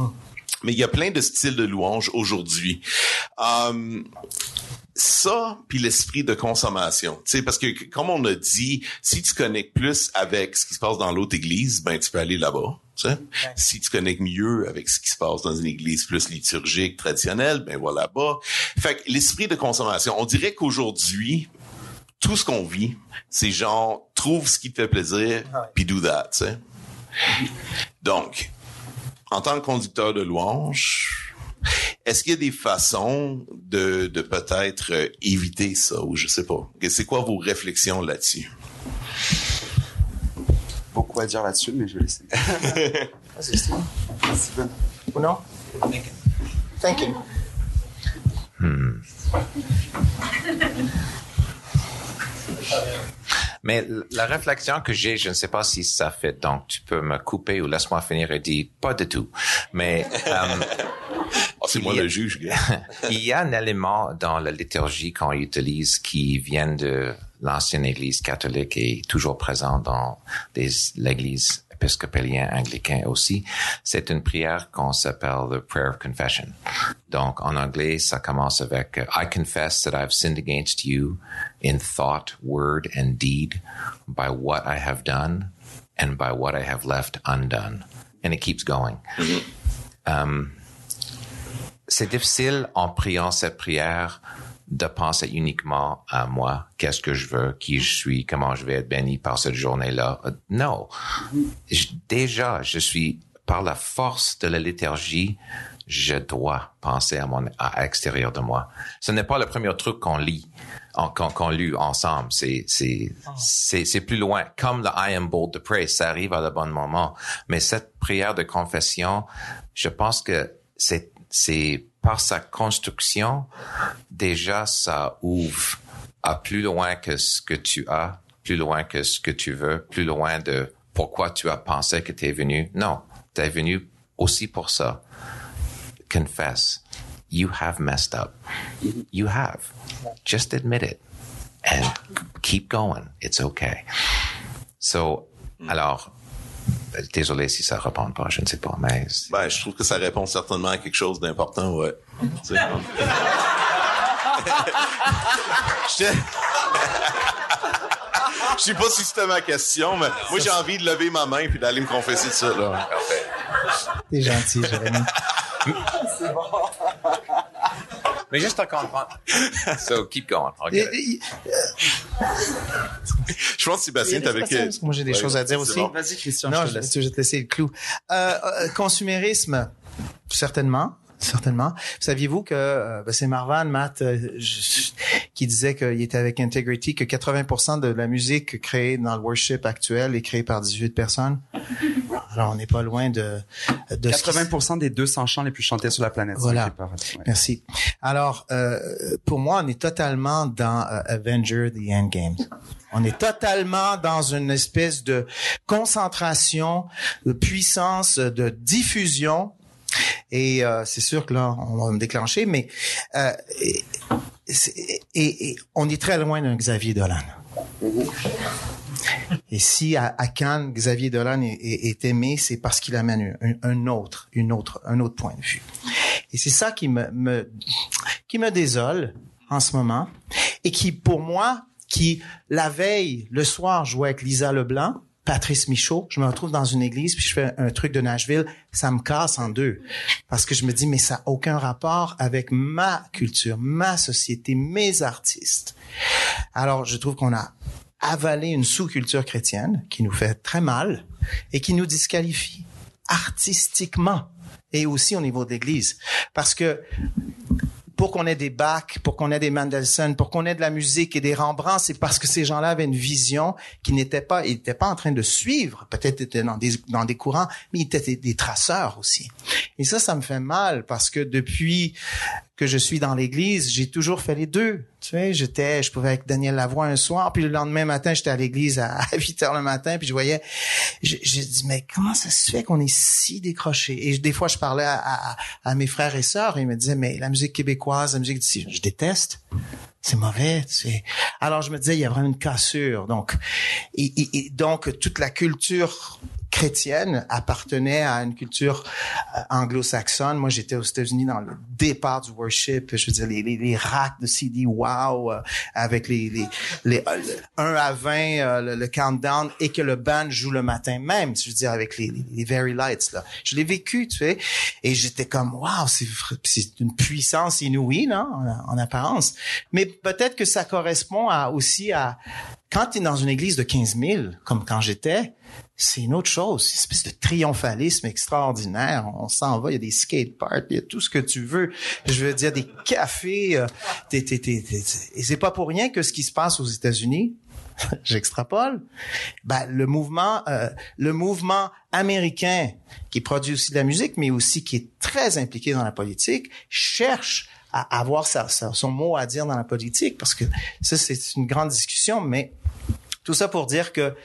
Mais il y a plein de styles de louange aujourd'hui. Euh, ça, puis l'esprit de consommation. Tu sais, parce que comme on a dit, si tu connectes plus avec ce qui se passe dans l'autre église, ben tu peux aller là-bas. Tu sais. Si tu connectes mieux avec ce qui se passe dans une église plus liturgique, traditionnelle, ben voilà là-bas. Fait que l'esprit de consommation, on dirait qu'aujourd'hui, tout ce qu'on vit, c'est genre trouve ce qui te fait plaisir, puis do that. Tu sais. Donc, en tant que conducteur de louange, est-ce qu'il y a des façons de, de peut-être euh, éviter ça ou je sais pas? C'est quoi vos réflexions là-dessus? Beaucoup à dire là-dessus, mais je vais laisser. Vas-y, Steve. Steven. Ou non? Thinking. Mais la réflexion que j'ai, je ne sais pas si ça fait, donc tu peux me couper ou laisse-moi finir et dire pas du tout. Mais euh, Ah, c'est moi a- le juge, il y a un élément dans la liturgie qu'on utilise qui vient de l'ancienne Église catholique et toujours présent dans l'Église épiscopalienne anglicain aussi. C'est une prière qu'on s'appelle the prayer of confession. Donc en anglais, ça commence avec I confess that I've sinned against you in thought, word and deed by what I have done and by what I have left undone. And it keeps going. Um, c'est difficile en priant cette prière de penser uniquement à moi, qu'est-ce que je veux, qui je suis, comment je vais être béni par cette journée-là? Euh, Non. Déjà, je suis, par la force de la liturgie, je dois penser à mon, à l'extérieur de moi. Ce n'est pas le premier truc qu'on lit, qu'on, qu'on lit ensemble. C'est, c'est plus loin. Comme le I am bold to pray, ça arrive à le bon moment. Mais cette prière de confession, je pense que c'est, c'est par sa construction, déjà, ça ouvre à plus loin que ce que tu as, plus loin que ce que tu veux, plus loin de pourquoi tu as pensé que tu es venu. Non, tu es venu aussi pour ça. Confesse. you have messed up. You have. Just admit it and keep going. It's okay. So, alors, désolé si ça répond pas, je ne sais pas, mais. Ben, je trouve que ça répond certainement à quelque chose d'important, ouais. Je Je sais pas si c'était ma question, mais moi j'ai envie de lever ma main puis d'aller me confesser de ça là. T'es gentil, Jérémy. Mais juste à comprendre. So, keep going. Et- et- Je pense que Sébastien t'avais passer, parce que moi, j'ai des choses à dire aussi. bon. Vas-y, Christian, Non, je je, te laisse. je vais te laisser le clou. Euh, euh, consumérisme, certainement. Certainement. Saviez-vous que euh, ben, c'est Marvan, Matt, euh, je- qui disait qu'il était avec Integrity, que 80% de la musique créée dans le worship actuel est créée par 18 personnes? Alors, on n'est pas loin de, de ce qui- 80% des 200 chants les plus chantés sur la planète. Voilà. c'est pas- ouais. Merci. Alors, euh, pour moi, on est totalement dans euh, Avenger The Endgame. On est totalement dans une espèce de concentration, de puissance, de diffusion. Et euh, c'est sûr que là, on va me déclencher, mais euh, et, c'est- et- et on est très loin d'un Xavier Dolan. Et si à, à Cannes, Xavier Dolan est, est- aimé, c'est parce qu'il amène un, un autre, une autre, un autre point de vue. Et c'est ça qui me, me qui me désole en ce moment et qui pour moi qui la veille le soir jouait avec Lisa Leblanc Patrice Michaud, je me retrouve dans une église puis je fais un truc de Nashville, ça me casse en deux parce que je me dis mais ça a aucun rapport avec ma culture, ma société, mes artistes. Alors je trouve qu'on a avalé une sous-culture chrétienne qui nous fait très mal et qui nous disqualifie artistiquement et aussi au niveau de l'Église. Parce que pour qu'on ait des Bach, pour qu'on ait des Mendelssohn, pour qu'on ait de la musique et des Rembrandt, c'est parce que ces gens-là avaient une vision qui n'était pas, ils n'étaient pas en train de suivre, peut-être étaient dans des, dans des courants, mais ils étaient des traceurs aussi. Et ça, ça me fait mal parce que depuis que je suis dans l'église, j'ai toujours fait les deux. Tu sais, j'étais, je pouvais avec Daniel Lavoie un soir, puis le lendemain matin, j'étais à l'église à, 8 heures le matin, puis je voyais, j'ai dit, mais comment ça se fait qu'on est si décroché? Et des fois, je parlais à, à, à mes frères et sœurs, ils me disaient, mais la musique québécoise, la musique d'ici, je déteste. C'est mauvais, tu sais. Alors, je me disais, il y a vraiment une cassure. Donc, et, et- et donc, toute la culture chrétienne appartenait à une culture euh, anglo-saxonne. Moi, j'étais aux États-Unis dans le départ du worship. Je veux dire, les, les, les racks de CD Wow euh, avec les, les, les euh, le 1 à 20, euh, le, le countdown et que le band joue le matin même. Je veux dire, avec les, les, Very Lights. Là. Je l'ai vécu, tu sais. Et j'étais comme, wow, c'est c'est une puissance inouïe, là, en, en apparence. Mais peut-être que ça correspond à, aussi à... Quand tu es dans une église de 15 000, comme quand j'étais, c'est une autre chose. C'est une espèce de triomphalisme extraordinaire. On s'en va, il y a des skate parks, il y a tout ce que tu veux. Je veux dire, des cafés. euh, t'es- t'es- t'es- et c'est pas pour rien que ce qui se passe aux États-Unis, j'extrapole, ben, le mouvement, euh, le mouvement américain qui produit aussi de la musique, mais aussi qui est très impliqué dans la politique, cherche à avoir sa- son mot à dire dans la politique, parce que ça, c'est une grande discussion, mais tout ça pour dire que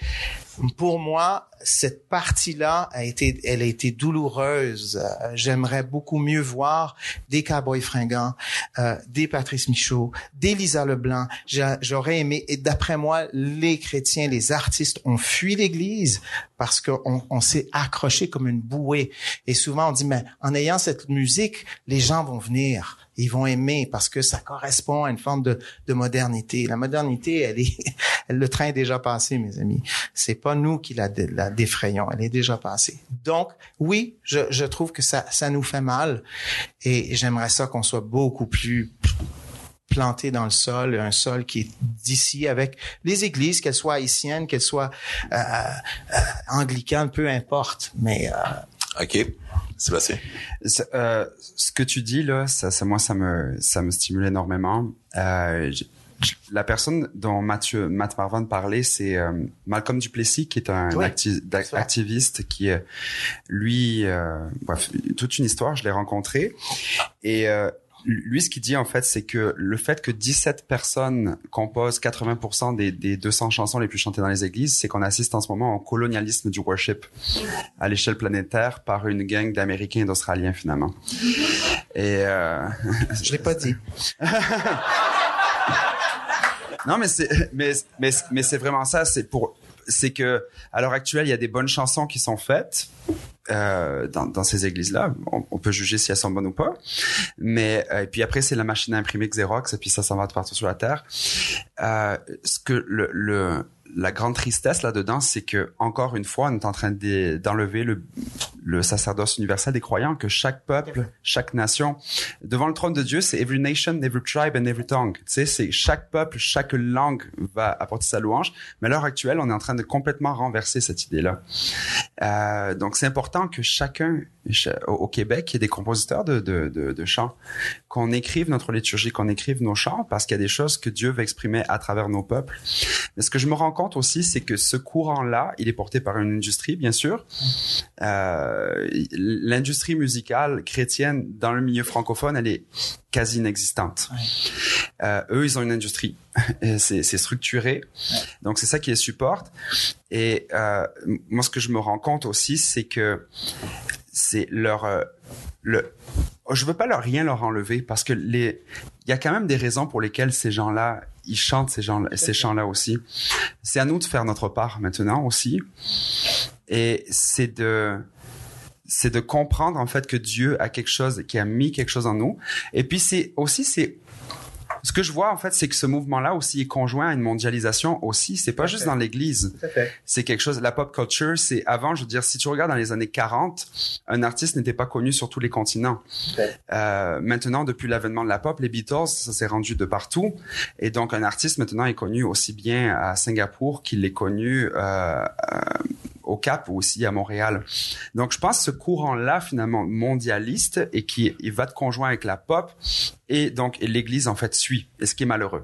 pour moi, cette partie-là a été, elle a été douloureuse. Euh, J'aimerais beaucoup mieux voir des Cowboys fringants, euh, des Patrice Michaud, des Lisa Leblanc. J'a- J'aurais aimé, et d'après moi, les chrétiens, les artistes ont fui l'Église parce qu'on on, s'est accroché comme une bouée. Et souvent, on dit, mais en ayant cette musique, les gens vont venir ils vont aimer parce que ça correspond à une forme de, de modernité. La modernité, elle est, le train est déjà passé, mes amis. C'est pas nous qui la, la défrayons, elle est déjà passée. Donc, oui, je, je trouve que ça, ça nous fait mal et j'aimerais ça qu'on soit beaucoup plus planté dans le sol, un sol qui est d'ici avec les églises, qu'elles soient haïtiennes, qu'elles soient euh, euh, anglicanes, peu importe. Mais euh, OK. Sébastien. Euh, ce que tu dis là, ça, ça moi ça me ça me stimule énormément. Euh, la personne dont Mathieu Matt Marvan parlait, c'est euh, Malcolm Duplessis, qui est un Oui, acti- activiste qui, euh, lui, euh, bref, toute une histoire. Je l'ai rencontré et euh, lui, ce qu'il dit en fait, c'est que le fait que 17 personnes composent 80% des, des 200 chansons les plus chantées dans les églises, c'est qu'on assiste en ce moment au colonialisme du worship à l'échelle planétaire par une gang d'Américains et d'Australiens finalement. Et euh... je l'ai pas dit. non, mais c'est mais mais mais c'est vraiment ça. C'est pour c'est que à l'heure actuelle, il y a des bonnes chansons qui sont faites euh, dans, dans, ces églises-là. On, on, peut juger si elles sont bonnes ou pas. Mais euh, et puis après, c'est la machine à imprimer Xerox et puis ça s'en va de partout sur la terre. Euh, ce que le, le la grande tristesse là-dedans, c'est que encore une fois, on est en train d'enlever le, le sacerdoce universel des croyants, que chaque peuple, chaque nation, devant le trône de Dieu, c'est every nation, every tribe and every tongue. Tu sais, c'est chaque peuple, chaque langue va apporter sa louange. Mais à l'heure actuelle, on est en train de complètement renverser cette idée-là. Euh, donc, c'est important que chacun au Québec, il y a des compositeurs de, de, de, de chants, qu'on écrive notre liturgie, qu'on écrive nos chants, parce qu'il y a des choses que Dieu veut exprimer à travers nos peuples. Mais ce que je me rends compte aussi, c'est que ce courant-là, il est porté par une industrie, bien sûr. Euh, L'industrie musicale chrétienne dans le milieu francophone, elle est quasi inexistante. Euh, eux, ils ont une industrie. c'est structuré. Donc, c'est ça qui les supporte. Et euh, moi, ce que je me rends compte aussi, c'est que c'est leur euh, le je veux pas leur rien leur enlever parce que les il y a quand même des raisons pour lesquelles ces gens-là ils chantent ces gens ces chants-là aussi. C'est à nous de faire notre part maintenant aussi. Et c'est de c'est de comprendre en fait que Dieu a quelque chose qui a mis quelque chose en nous. Et puis c'est aussi c'est ce que je vois en fait, c'est que ce mouvement-là aussi est conjoint à une mondialisation aussi. C'est pas juste dans l'Église. C'est quelque chose. La pop culture, c'est avant. Je veux dire, si tu regardes dans les années 40, un artiste n'était pas connu sur tous les continents. Euh, maintenant, depuis l'avènement de la pop, les Beatles, ça s'est rendu de partout. Et donc, un artiste maintenant est connu aussi bien à Singapour qu'il est connu euh, euh, au Cap ou aussi à Montréal. Donc, je pense ce courant-là, finalement, mondialiste et qui va de conjoint avec la pop et donc l'Église, en fait, suit. Et ce qui est malheureux.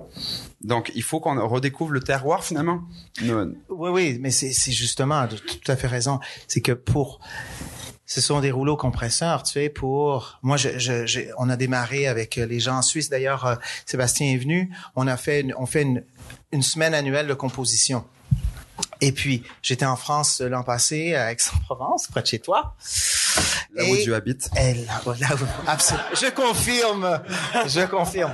Donc, il faut qu'on redécouvre le terroir, finalement. Oui, oui, mais c'est justement, tout à fait raison. C'est que pour ce sont des rouleaux compresseurs, tu sais, pour moi, on a démarré avec les gens en Suisse. D'ailleurs, euh, Sébastien est venu. On a fait, on fait une, une semaine annuelle de composition. Et puis, j'étais en France l'an passé, à Aix-en-Provence, près de chez toi. Là où tu habites. absolument. Je confirme. Je confirme.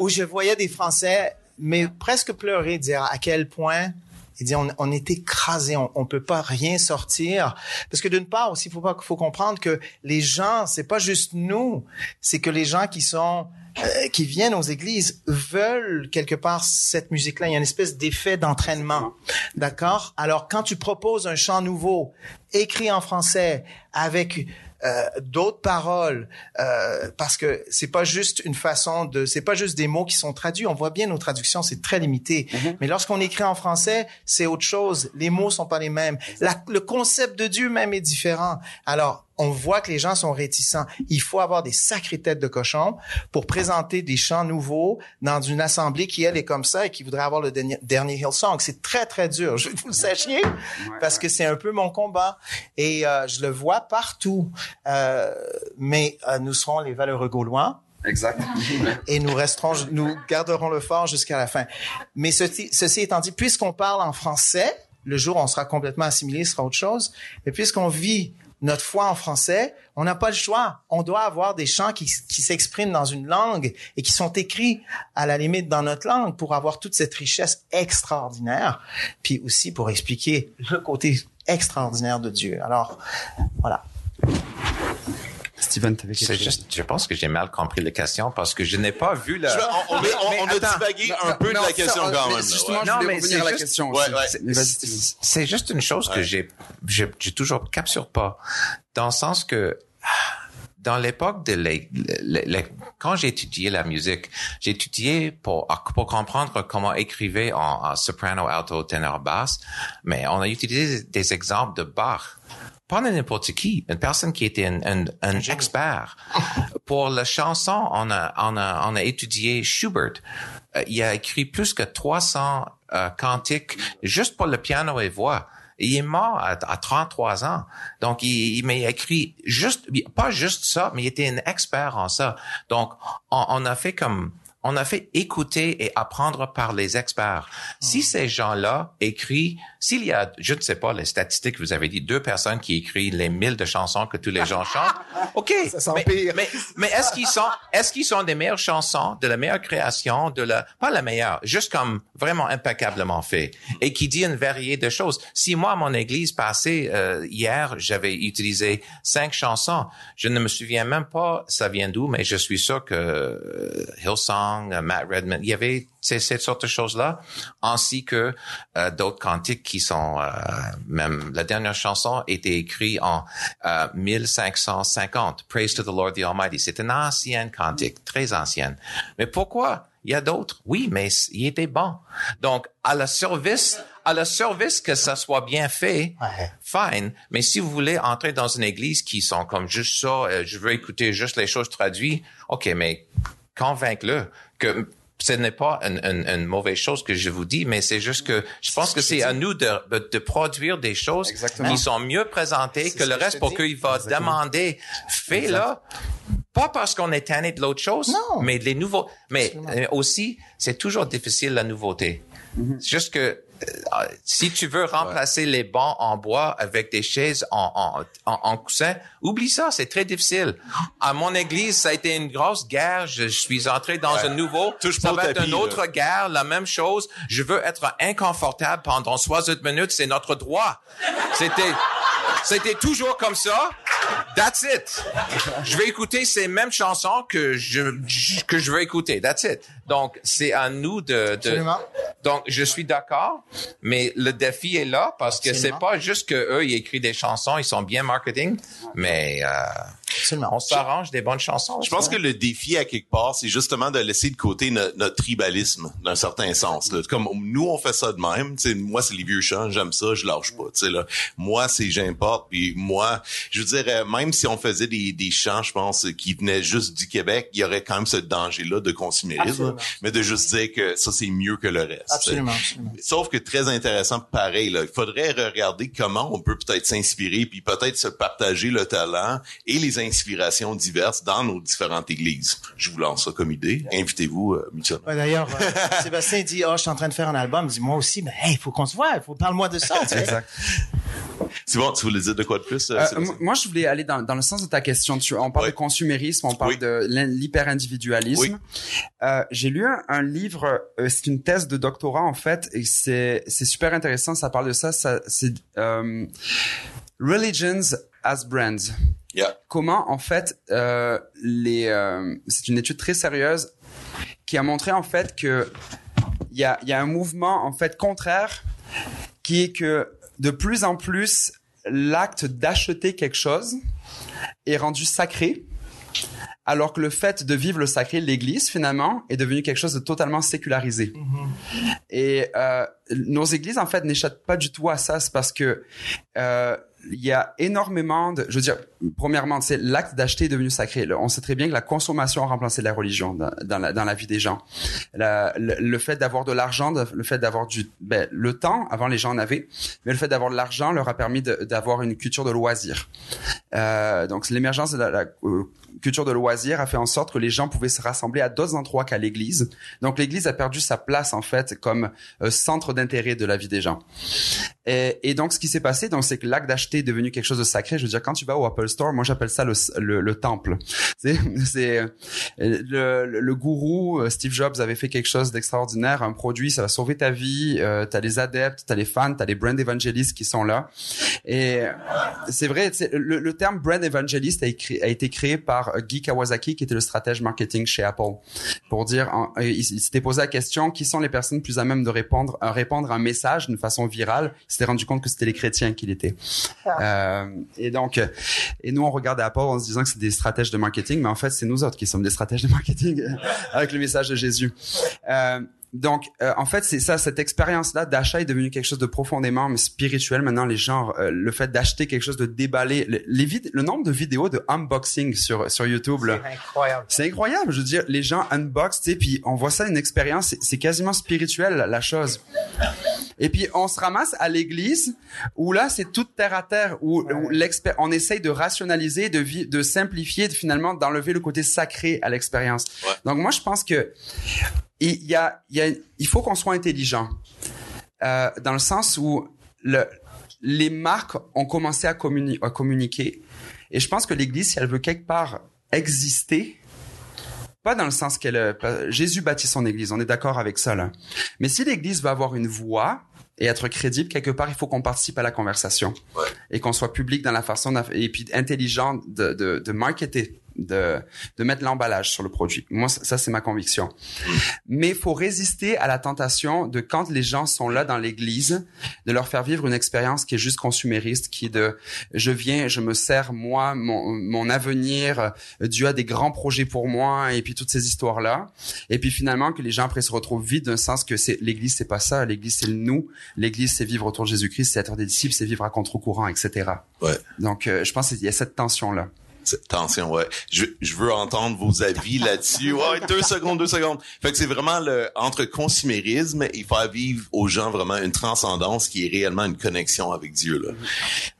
où je voyais des Français, mais presque pleurer, dire à quel point il dit on, on est écrasé, on, on peut pas rien sortir parce que d'une part aussi, il faut pas faut comprendre que les gens, c'est pas juste nous, c'est que les gens qui sont euh, qui viennent aux églises veulent quelque part cette musique-là. Il y a une espèce d'effet d'entraînement. D'accord? Alors, quand tu proposes un chant nouveau, écrit en français, avec euh, d'autres paroles euh, parce que c'est pas juste une façon de c'est pas juste des mots qui sont traduits on voit bien nos traductions c'est très limité mm-hmm. mais lorsqu'on écrit en français c'est autre chose les mots sont pas les mêmes La, le concept de Dieu même est différent alors on voit que les gens sont réticents. Il faut avoir des sacrées têtes de cochon pour présenter des chants nouveaux dans une assemblée qui, elle, est comme ça et qui voudrait avoir le dernier, Hillsong. C'est très, très dur. Je veux que vous le sachiez parce que c'est un peu mon combat. Et euh, je le vois partout. Euh, mais euh, nous serons les valeureux Gaulois. Exact. et nous resterons, nous garderons le fort jusqu'à la fin. Mais ceci, ceci étant dit, puisqu'on parle en français, le jour où on sera complètement assimilé, ce sera autre chose. Mais puisqu'on vit notre foi en français, on n'a pas le choix. On doit avoir des chants qui, s'expriment dans une langue et qui sont écrits à la limite dans notre langue pour avoir toute cette richesse extraordinaire, puis aussi pour expliquer le côté extraordinaire de Dieu. Alors, voilà. Steven, t'avais quelque Juste, je pense que j'ai mal compris la question parce que je n'ai pas vu la. on, on, on, a divagué un peu de la question quand même. Justement, non, mais c'est la question. Ouais, C'est juste une chose que j'ai, j'ai toujours capture pas, dans le sens que dans l'époque de les, quand j'ai étudié la musique, j'ai étudié pour pour comprendre comment écrivait en, en soprano, alto, ténor, basse, mais on a utilisé des exemples de Bach pas n'importe qui, une personne qui était un, un, expert. Pour la chanson, on a, on a, on a étudié Schubert. Euh, il a écrit plus que 300 euh, cantiques juste pour le piano et voix. Il est mort à, à 33 ans. Donc, il, il m'a écrit juste, pas juste ça, mais il était un expert en ça. Donc, on, on a fait comme on a fait écouter et apprendre par les experts. Si ces gens-là écrivent, s'il y a, je ne sais pas, les statistiques, vous avez dit deux personnes qui écrivent les mille de chansons que tous les gens chantent, ok. Ça mais, s'empire. mais, mais est-ce qu'ils sont, est-ce qu'ils sont des meilleures chansons, de la meilleure création, de la, pas la meilleure, juste comme vraiment impeccablement fait, et qui dit une variété de choses? Si moi, à mon église passée, euh, hier, j'avais utilisé cinq chansons, je ne me souviens même pas ça vient d'où, mais je suis sûr que euh, Hillsong, euh, Matt Redman, il y avait cette sorte de choses-là, ainsi que euh, d'autres cantiques qui sont euh, même la dernière chanson était écrite en euh, 1550. Praise to the Lord the Almighty. C'est une ancienne cantique, très ancienne. Mais pourquoi? Il y a d'autres Oui, mais il était bon. Donc à la service, à la service que ça soit bien fait, Ouais. fine. Mais si vous voulez entrer dans une église qui sont comme juste ça, euh, je veux écouter juste les choses traduites, ok, mais convainc-le que ce n'est pas une, une- une mauvaise chose que je vous dis, mais c'est juste que je pense que c'est à nous de, produire des choses Exactement. qui sont mieux présentées que le que reste te pour qu'il va demander, fais-le. Pas parce qu'on est tanné de l'autre chose, Non. mais les nouveaux, mais Absolument. euh, aussi, c'est toujours difficile la nouveauté. C'est juste que si tu veux remplacer les bancs en bois avec des chaises en, en, en, en coussin, oublie ça, c'est très difficile. À mon église, ça a été une grosse guerre. Je, suis entré dans un nouveau. Touche ça va être tapis, une autre là. guerre, la même chose. Je veux être inconfortable pendant 60 minutes, c'est notre droit. C'était, c'était toujours comme ça. That's it. Je vais écouter ces mêmes chansons que je, que je veux écouter. That's it. Donc, c'est à nous de, de, donc, je suis d'accord, mais le défi est là parce que c'est pas juste que eux ils écrivent des chansons, ils sont bien marketing, mais euh, Absolument. on s'arrange des bonnes chansons. Je pense que le défi à quelque part, c'est justement de laisser de côté no- notre tribalisme d'un certain sens. Là. Comme nous, on fait ça de même. Tu sais, moi, c'est les vieux chants, j'aime ça, je lâche pas. Tu sais, là. Moi, c'est j'importe. Puis moi, je veux dire, euh, même si on faisait des, des chants, je pense, qui venaient juste du Québec, il y aurait quand même ce danger-là de consumérisme. Absolument. Mais de juste dire que ça, c'est mieux que le reste. absolument. Sauf que très intéressant, pareil, là, il faudrait regarder comment on peut peut-être s'inspirer, puis peut-être se partager le talent et les inspirations diverses dans nos différentes églises. Je vous lance ça comme idée. Invitez-vous euh, mutuellement. Ouais, D'ailleurs, euh, Sébastien dit, oh, je suis en train de faire un album. Il dit, moi aussi, mais hey, il faut qu'on se voit. Il faut parle-moi de ça. Exact. C'est bon, tu voulais dire de quoi de plus? euh, Euh, moi, je voulais aller dans, dans le sens de ta question. Tu, on parle de consumérisme, on parle Oui. de l'hyper-individualisme. Oui. Euh, J'ai lu un, un livre, euh, c'est une thèse de doctorat en fait, et c'est c'est super intéressant. Ça parle de ça. ça c'est euh, Religions as Brands. Yeah. Comment en fait euh, les euh, c'est une étude très sérieuse qui a montré en fait que il y a, y a un mouvement en fait contraire qui est que de plus en plus l'acte d'acheter quelque chose est rendu sacré alors que le fait de vivre le sacré, l'Église finalement, est devenu quelque chose de totalement sécularisé. Et euh, nos églises en fait n'échappent pas du tout à ça, c'est parce que euh, il y a énormément de, je veux dire, premièrement, c'est l'acte d'acheter est devenu sacré. On sait très bien que la consommation a remplacé la religion dans, dans la, dans la vie des gens. La- le, le fait d'avoir de l'argent, le fait d'avoir du, ben, le temps, avant les gens en avaient, mais le fait d'avoir de l'argent leur a permis d'avoir une culture de loisir. Euh, donc l'émergence de la, la, euh, culture de loisir a fait en sorte que les gens pouvaient se rassembler à d'autres endroits qu'à l'église. Donc l'église a perdu sa place en fait comme euh, centre d'intérêt de la vie des gens. Et, et donc ce qui s'est passé, donc c'est que l'acte d'acheter est devenu quelque chose de sacré. Je veux dire, quand tu vas au Apple Store, moi j'appelle ça le, le, le temple. C'est, c'est le, le, gourou euh, Steve Jobs avait fait quelque chose d'extraordinaire, un produit, ça va sauver ta vie. Euh, t'as les adeptes, t'as les fans, t'as les brand evangelistes qui sont là. Et c'est vrai, le, le terme brand evangelist a, été créé par euh, Guy Kawasaki, qui était le stratège marketing chez Apple, pour dire, il s'était posé la question, qui sont les personnes plus à même de répondre, à répandre un message d'une façon virale? S'était rendu compte que c'était les chrétiens qui l'étaient. Euh, et donc, et nous on regardait Apple en se disant que c'est des stratèges de marketing, mais en fait c'est nous autres qui sommes des stratèges de marketing avec le message de Jésus. Euh, donc, euh, en fait, c'est ça, cette expérience-là d'achat est devenue quelque chose de profondément spirituel. Maintenant, les gens, euh, le fait d'acheter quelque chose, de déballer, le, les vid- le nombre de vidéos de unboxing sur sur YouTube, C'est incroyable. c'est incroyable. Je veux dire, les gens unbox, tu sais, puis on voit ça une expérience, c'est- quasiment spirituel la, la chose. Et puis on se ramasse à l'église où là c'est toute terre à terre où, où l'expé- on essaye de rationaliser, de de simplifier, de finalement d'enlever le côté sacré à l'expérience. Ouais. Donc moi je pense que il y a, il y a, il faut qu'on soit intelligent euh, dans le sens où le, les marques ont commencé à, communi- à communiquer et je pense que l'Église si elle veut quelque part exister pas dans le sens qu'elle Jésus bâtit son Église, on est d'accord avec ça là. Mais si l'Église veut avoir une voix et être crédible quelque part, il faut qu'on participe à la conversation Ouais. et qu'on soit public dans la façon et puis intelligent de, de, de marketer, de, de mettre l'emballage sur le produit. Moi, ça, ça, c'est ma conviction. Mais il faut résister à la tentation de quand les gens sont là dans l'église, de leur faire vivre une expérience qui est juste consumériste, qui est de je viens, je me sers moi, mon, mon avenir, Dieu a des grands projets pour moi, et puis toutes ces histoires-là. Et puis finalement que les gens après se retrouvent vides d'un sens que c'est l'église, c'est pas ça. L'église, c'est le nous. L'église, c'est vivre autour de Jésus-Christ, c'est être des disciples, c'est vivre à contre-courant, etc. Ouais. Donc, euh, je pense qu'il y a cette tension-là. Attention, ouais. Je, je veux entendre vos avis là-dessus. Ouais, deux secondes, deux secondes. Fait que c'est vraiment le, entre consumérisme et faire vivre aux gens vraiment une transcendance qui est réellement une connexion avec Dieu, là.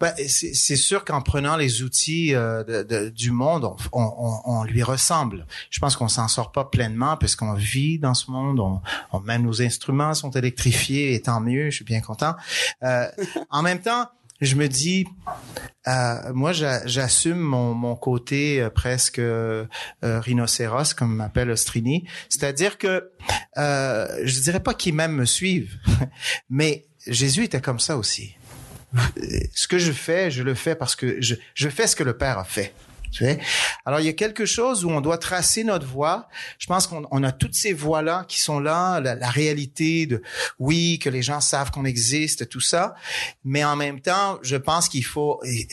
Ben, c'est sûr qu'en prenant les outils euh, de- de- du monde, on, on, on- on lui ressemble. Je pense qu'on s'en sort pas pleinement parce qu'on vit dans ce monde. On, on- même nos instruments sont électrifiés, et tant mieux. Je suis bien content. Euh, en même temps, je me dis, euh, moi, j'a- j'assume mon, mon côté euh, presque euh, rhinocéros, comme m'appelle Ostrini. C'est-à-dire que euh, je dirais pas qu'ils même me suivent, mais Jésus était comme ça aussi ce que je fais, je le fais parce que je, je fais ce que le Père a fait. Tu sais? Alors, il y a quelque chose où on doit tracer notre voie. Je pense qu'on on a toutes ces voies-là qui sont là, la, la réalité de, oui, que les gens savent qu'on existe, tout ça. Mais en même temps, je pense qu'il faut, et,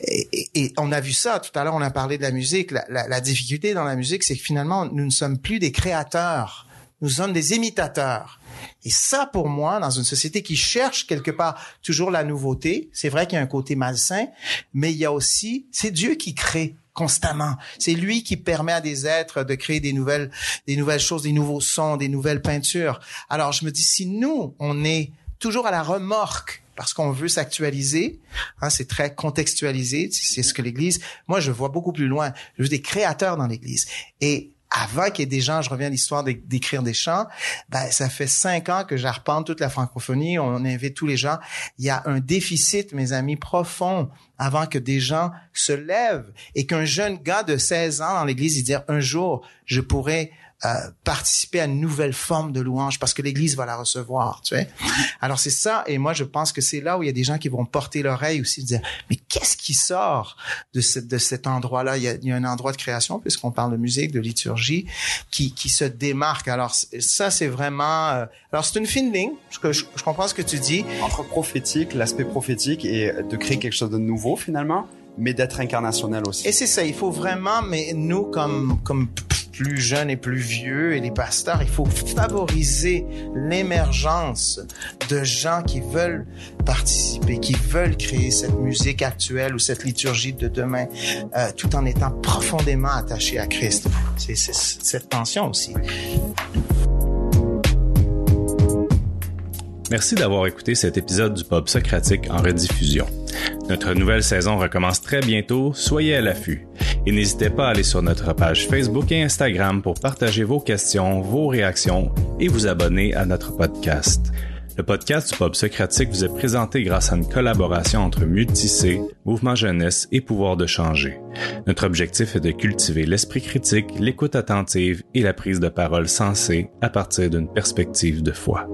et- et on a vu ça tout à l'heure, on a parlé de la musique. La, la- la difficulté dans la musique, c'est que finalement, nous ne sommes plus des créateurs. Nous sommes des imitateurs. Et ça, pour moi, dans une société qui cherche quelque part toujours la nouveauté, c'est vrai qu'il y a un côté malsain, mais il y a aussi, c'est Dieu qui crée constamment. C'est lui qui permet à des êtres de créer des nouvelles, des nouvelles choses, des nouveaux sons, des nouvelles peintures. Alors, je me dis, si nous, on est toujours à la remorque parce qu'on veut s'actualiser, hein, c'est très contextualisé, c'est ce que l'Église, moi je vois beaucoup plus loin, je veux des créateurs dans l'Église. Et avant qu'il y ait des gens, je reviens à l'histoire d'é- d'écrire des chants, ben, ça fait cinq ans que j'arpente toute la francophonie, on invite tous les gens. Il y a un déficit, mes amis, profond avant que des gens se lèvent et qu'un jeune gars de 16 ans dans l'église, il dit un jour, je pourrais euh, participer à une nouvelle forme de louange parce que l'Église va la recevoir, tu sais. Alors c'est ça, et moi je pense que c'est là où il y a des gens qui vont porter l'oreille aussi, dire mais qu'est-ce qui sort de, ce, de cet endroit-là il y, a, il y a un endroit de création puisqu'on parle de musique, de liturgie, qui, qui se démarque. Alors ça c'est vraiment, euh, alors c'est une fine ligne. Je, je, je comprends ce que tu dis. Entre prophétique, l'aspect prophétique et de créer quelque chose de nouveau finalement, mais d'être incarnationnel aussi. Et c'est ça, il faut vraiment, mais nous comme comme plus jeunes et plus vieux et les pasteurs, il faut favoriser l'émergence de gens qui veulent participer, qui veulent créer cette musique actuelle ou cette liturgie de demain, euh, tout en étant profondément attachés à Christ. C'est cette tension aussi. Merci d'avoir écouté cet épisode du Pub Socratique en rediffusion. Notre nouvelle saison recommence très bientôt, soyez à l'affût. Et n'hésitez pas à aller sur notre page Facebook et Instagram pour partager vos questions, vos réactions et vous abonner à notre podcast. Le podcast du Pub Socratique vous est présenté grâce à une collaboration entre Multicé, Mouvement Jeunesse et Pouvoir de changer. Notre objectif est de cultiver l'esprit critique, l'écoute attentive et la prise de parole sensée à partir d'une perspective de foi.